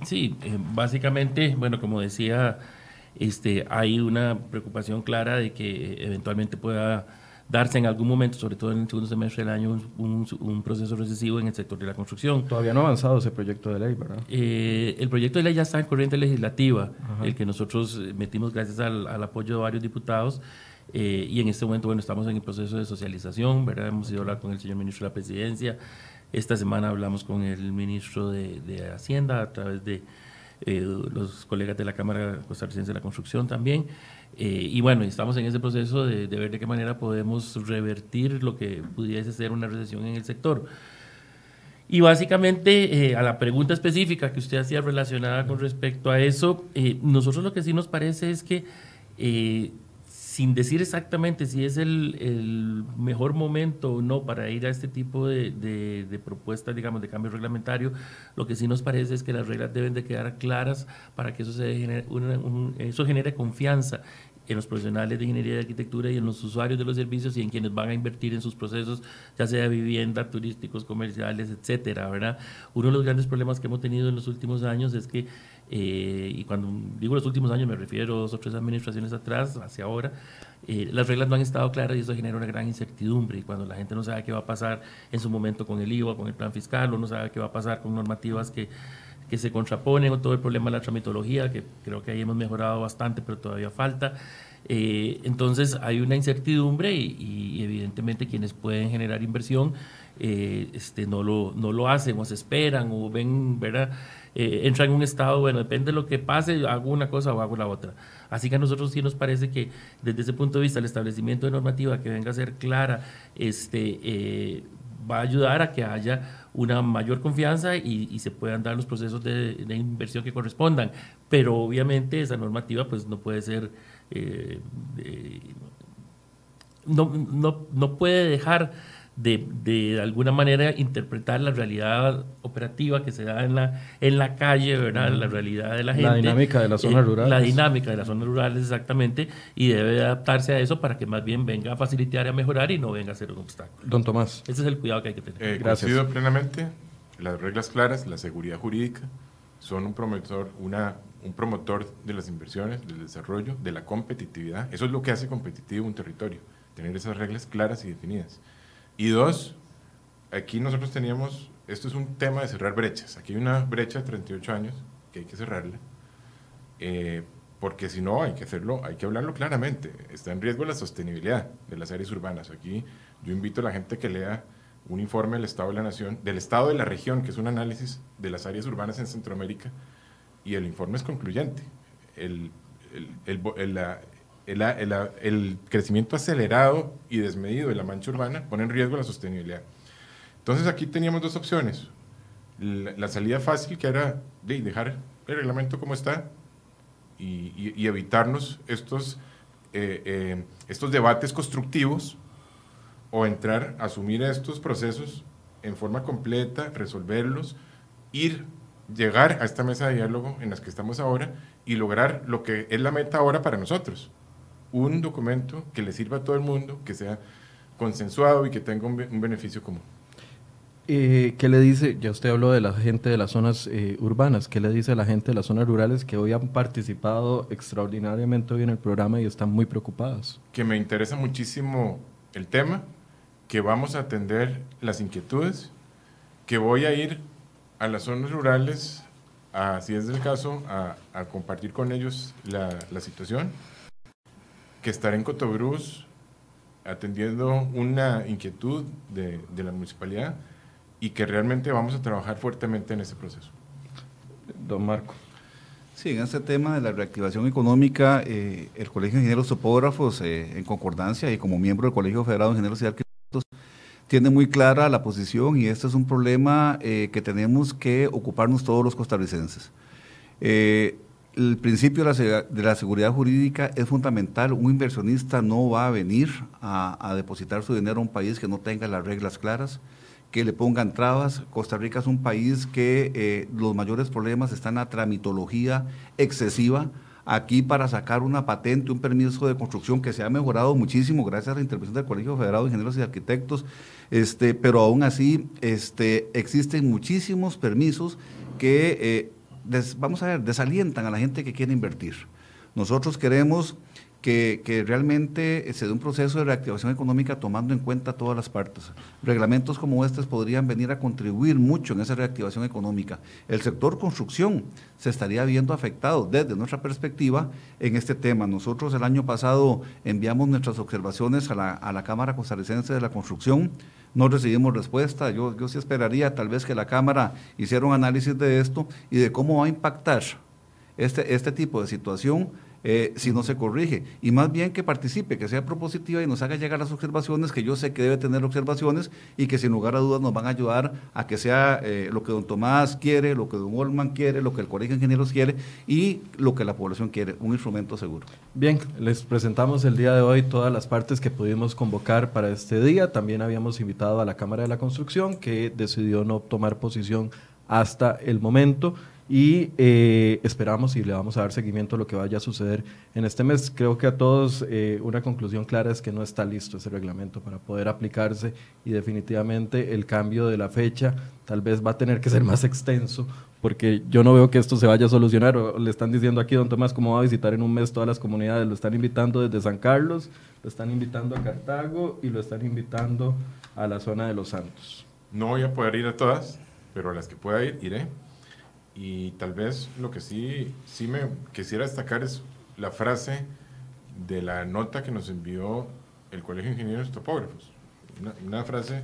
Sí, eh, básicamente, bueno, como decía, este, hay una preocupación clara de que eventualmente pueda darse en algún momento, sobre todo en el segundo semestre del año, un, proceso recesivo en el sector de la construcción. Todavía no ha avanzado ese proyecto de ley, ¿verdad? Eh, el proyecto de ley ya está en corriente legislativa, el que nosotros metimos gracias al, apoyo de varios diputados. Eh, y en este momento, bueno, estamos en el proceso de socialización, ¿verdad? Hemos ido a hablar con el señor ministro de la Presidencia, esta semana hablamos con el ministro de, Hacienda a través de eh, los colegas de la Cámara Costarricense de la Construcción también. Eh, y bueno, estamos en ese proceso de, ver de qué manera podemos revertir lo que pudiese ser una recesión en el sector. Y básicamente, eh, a la pregunta específica que usted hacía relacionada con respecto a eso, nosotros lo que sí nos parece es que sin decir exactamente si es el, mejor momento o no para ir a este tipo de, propuestas, digamos, de cambio reglamentario, lo que sí nos parece es que las reglas deben de quedar claras para que eso, se genere, eso genere confianza en los profesionales de ingeniería y arquitectura y en los usuarios de los servicios y en quienes van a invertir en sus procesos, ya sea vivienda, turísticos, comerciales, etcétera, ¿verdad? Uno de los grandes problemas que hemos tenido en los últimos años es que eh, y cuando digo los últimos años me refiero a dos o tres administraciones atrás, hacia ahora, eh, las reglas no han estado claras y eso genera una gran incertidumbre. Y cuando la gente no sabe qué va a pasar en su momento con el IVA, con el plan fiscal, o no sabe qué va a pasar con normativas que, que se contraponen, o todo el problema de la tramitología, que creo que ahí hemos mejorado bastante, pero todavía falta. Eh, entonces hay una incertidumbre y, evidentemente quienes pueden generar inversión este, no, lo, no lo hacen o se esperan o ven, ¿verdad? eh, entra en un estado, bueno, depende de lo que pase, hago una cosa o hago la otra. Así que a nosotros sí nos parece que desde ese punto de vista el establecimiento de normativa que venga a ser clara este, eh, va a ayudar a que haya una mayor confianza y, se puedan dar los procesos de, inversión que correspondan. Pero obviamente esa normativa pues no puede ser... Eh, no, no, no puede dejar de, de, alguna manera interpretar la realidad operativa que se da en la, en la calle, ¿verdad? La realidad de la gente. La dinámica de las zonas eh, rurales. La dinámica de las zonas rurales, exactamente, y debe adaptarse a eso para que más bien venga a facilitar y a mejorar y no venga a ser un obstáculo. Don Tomás. Ese es el cuidado que hay que tener. Eh, Gracias. plenamente. Las reglas claras, la seguridad jurídica, son un promotor, una, un promotor de las inversiones, del desarrollo, de la competitividad. Eso es lo que hace competitivo un territorio, tener esas reglas claras y definidas. Y dos, aquí nosotros teníamos, esto es un tema de cerrar brechas. Aquí hay una brecha de 38 años que hay que cerrarla, eh, porque si no hay que hacerlo, hay que hablarlo claramente. Está en riesgo la sostenibilidad de las áreas urbanas. Aquí yo invito a la gente que lea un informe del Estado de la Nación, del Estado de la región, que es un análisis de las áreas urbanas en Centroamérica, y el informe es concluyente. El, el, crecimiento acelerado y desmedido de la mancha urbana pone en riesgo la sostenibilidad. Entonces aquí teníamos dos opciones. La, salida fácil, que era de dejar el reglamento como está y, evitarnos estos, eh, eh, estos debates constructivos o entrar a asumir estos procesos en forma completa, resolverlos, ir, llegar a esta mesa de diálogo en la que estamos ahora y lograr lo que es la meta ahora para nosotros, un documento que le sirva a todo el mundo, que sea consensuado y que tenga un, beneficio común. Eh, ¿Qué le dice? Ya usted habló de la gente de las zonas eh, urbanas. ¿Qué le dice a la gente de las zonas rurales que hoy han participado extraordinariamente hoy en el programa y están muy preocupadas? Que me interesa muchísimo el tema, que vamos a atender las inquietudes, que voy a ir a las zonas rurales, a, si es el caso, a, a compartir con ellos la, la, situación, que estaré en Cotobruz atendiendo una inquietud de, de la municipalidad y que realmente vamos a trabajar fuertemente en ese proceso. Don Marco. Sí, en este tema de la reactivación económica, eh, el Colegio de Ingenieros Topógrafos, eh, en concordancia y como miembro del Colegio Federado de Ingenieros y Arquitectos, tiene muy clara la posición y este es un problema eh, que tenemos que ocuparnos todos los costarricenses. Eh, el principio de la, seguridad jurídica es fundamental. Un inversionista no va a venir a, a depositar su dinero a un país que no tenga las reglas claras que le pongan trabas. Costa Rica es un país que eh, los mayores problemas están en la tramitología excesiva. Aquí para sacar una patente, un permiso de construcción que se ha mejorado muchísimo gracias a la intervención del Colegio Federado de Ingenieros y Arquitectos, este, pero aún así este, existen muchísimos permisos que, eh, vamos a ver, desalientan a la gente que quiere invertir. Nosotros queremos que, realmente se dé un proceso de reactivación económica tomando en cuenta todas las partes. Reglamentos como estos podrían venir a contribuir mucho en esa reactivación económica. El sector construcción se estaría viendo afectado desde nuestra perspectiva en este tema. Nosotros el año pasado enviamos nuestras observaciones a la, a la Cámara Costarricense de la Construcción. No recibimos respuesta. Yo, yo sí esperaría tal vez que la Cámara hiciera un análisis de esto y de cómo va a impactar este, este tipo de situación eh, si no se corrige. Y más bien que participe, que sea propositiva y nos haga llegar las observaciones, que yo sé que debe tener observaciones y que sin lugar a dudas nos van a ayudar a que sea eh, lo que don Tomás quiere, lo que don Olman quiere, lo que el Colegio de Ingenieros quiere y lo que la población quiere, un instrumento seguro. Bien, les presentamos el día de hoy todas las partes que pudimos convocar para este día. También habíamos invitado a la Cámara de la Construcción, que decidió no tomar posición hasta el momento y eh, esperamos y le vamos a dar seguimiento a lo que vaya a suceder en este mes. Creo que a todos eh, una conclusión clara es que no está listo ese reglamento para poder aplicarse y definitivamente el cambio de la fecha tal vez va a tener que ser más extenso porque yo no veo que esto se vaya a solucionar. Le están diciendo aquí, don Tomás, cómo va a visitar en un mes todas las comunidades. Lo están invitando desde San Carlos, lo están invitando a Cartago y lo están invitando a la zona de Los Santos. No voy a poder ir a todas, pero a las que pueda ir, iré. Y tal vez lo que sí, sí me quisiera destacar es la frase de la nota que nos envió el Colegio de Ingenieros Topógrafos. Una, una frase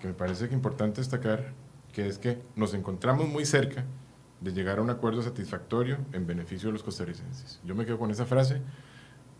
que me parece que importante destacar, que es que nos encontramos muy cerca de llegar a un acuerdo satisfactorio en beneficio de los costarricenses. Yo me quedo con esa frase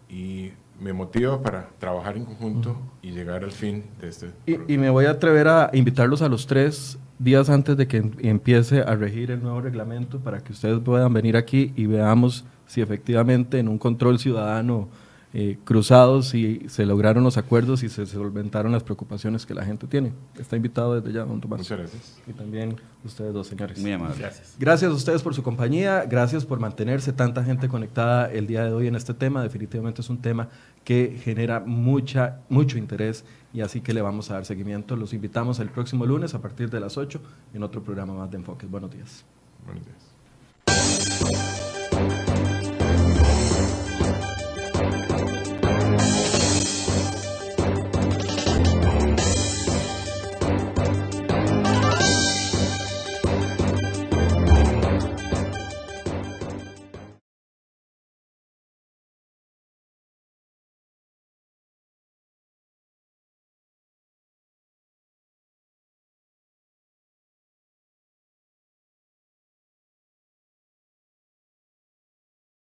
y me motiva para trabajar en conjunto uh -huh. y llegar al fin de este. Y, y, me voy a atrever a invitarlos a los tres días antes de que empiece a regir el nuevo reglamento para que ustedes puedan venir aquí y veamos si efectivamente en un control ciudadano eh, cruzado si se lograron los acuerdos y se solventaron las preocupaciones que la gente tiene. Está invitado desde ya, don Tomás. Muchas gracias. Y también ustedes dos, señores. Muy amable. Gracias. Gracias a ustedes por su compañía, gracias por mantenerse tanta gente conectada el día de hoy en este tema. Definitivamente es un tema que genera mucha, mucho interés y así que le vamos a dar seguimiento. Los invitamos el próximo lunes a partir de las 8 en otro programa más de Enfoques. Buenos días. Buenos días.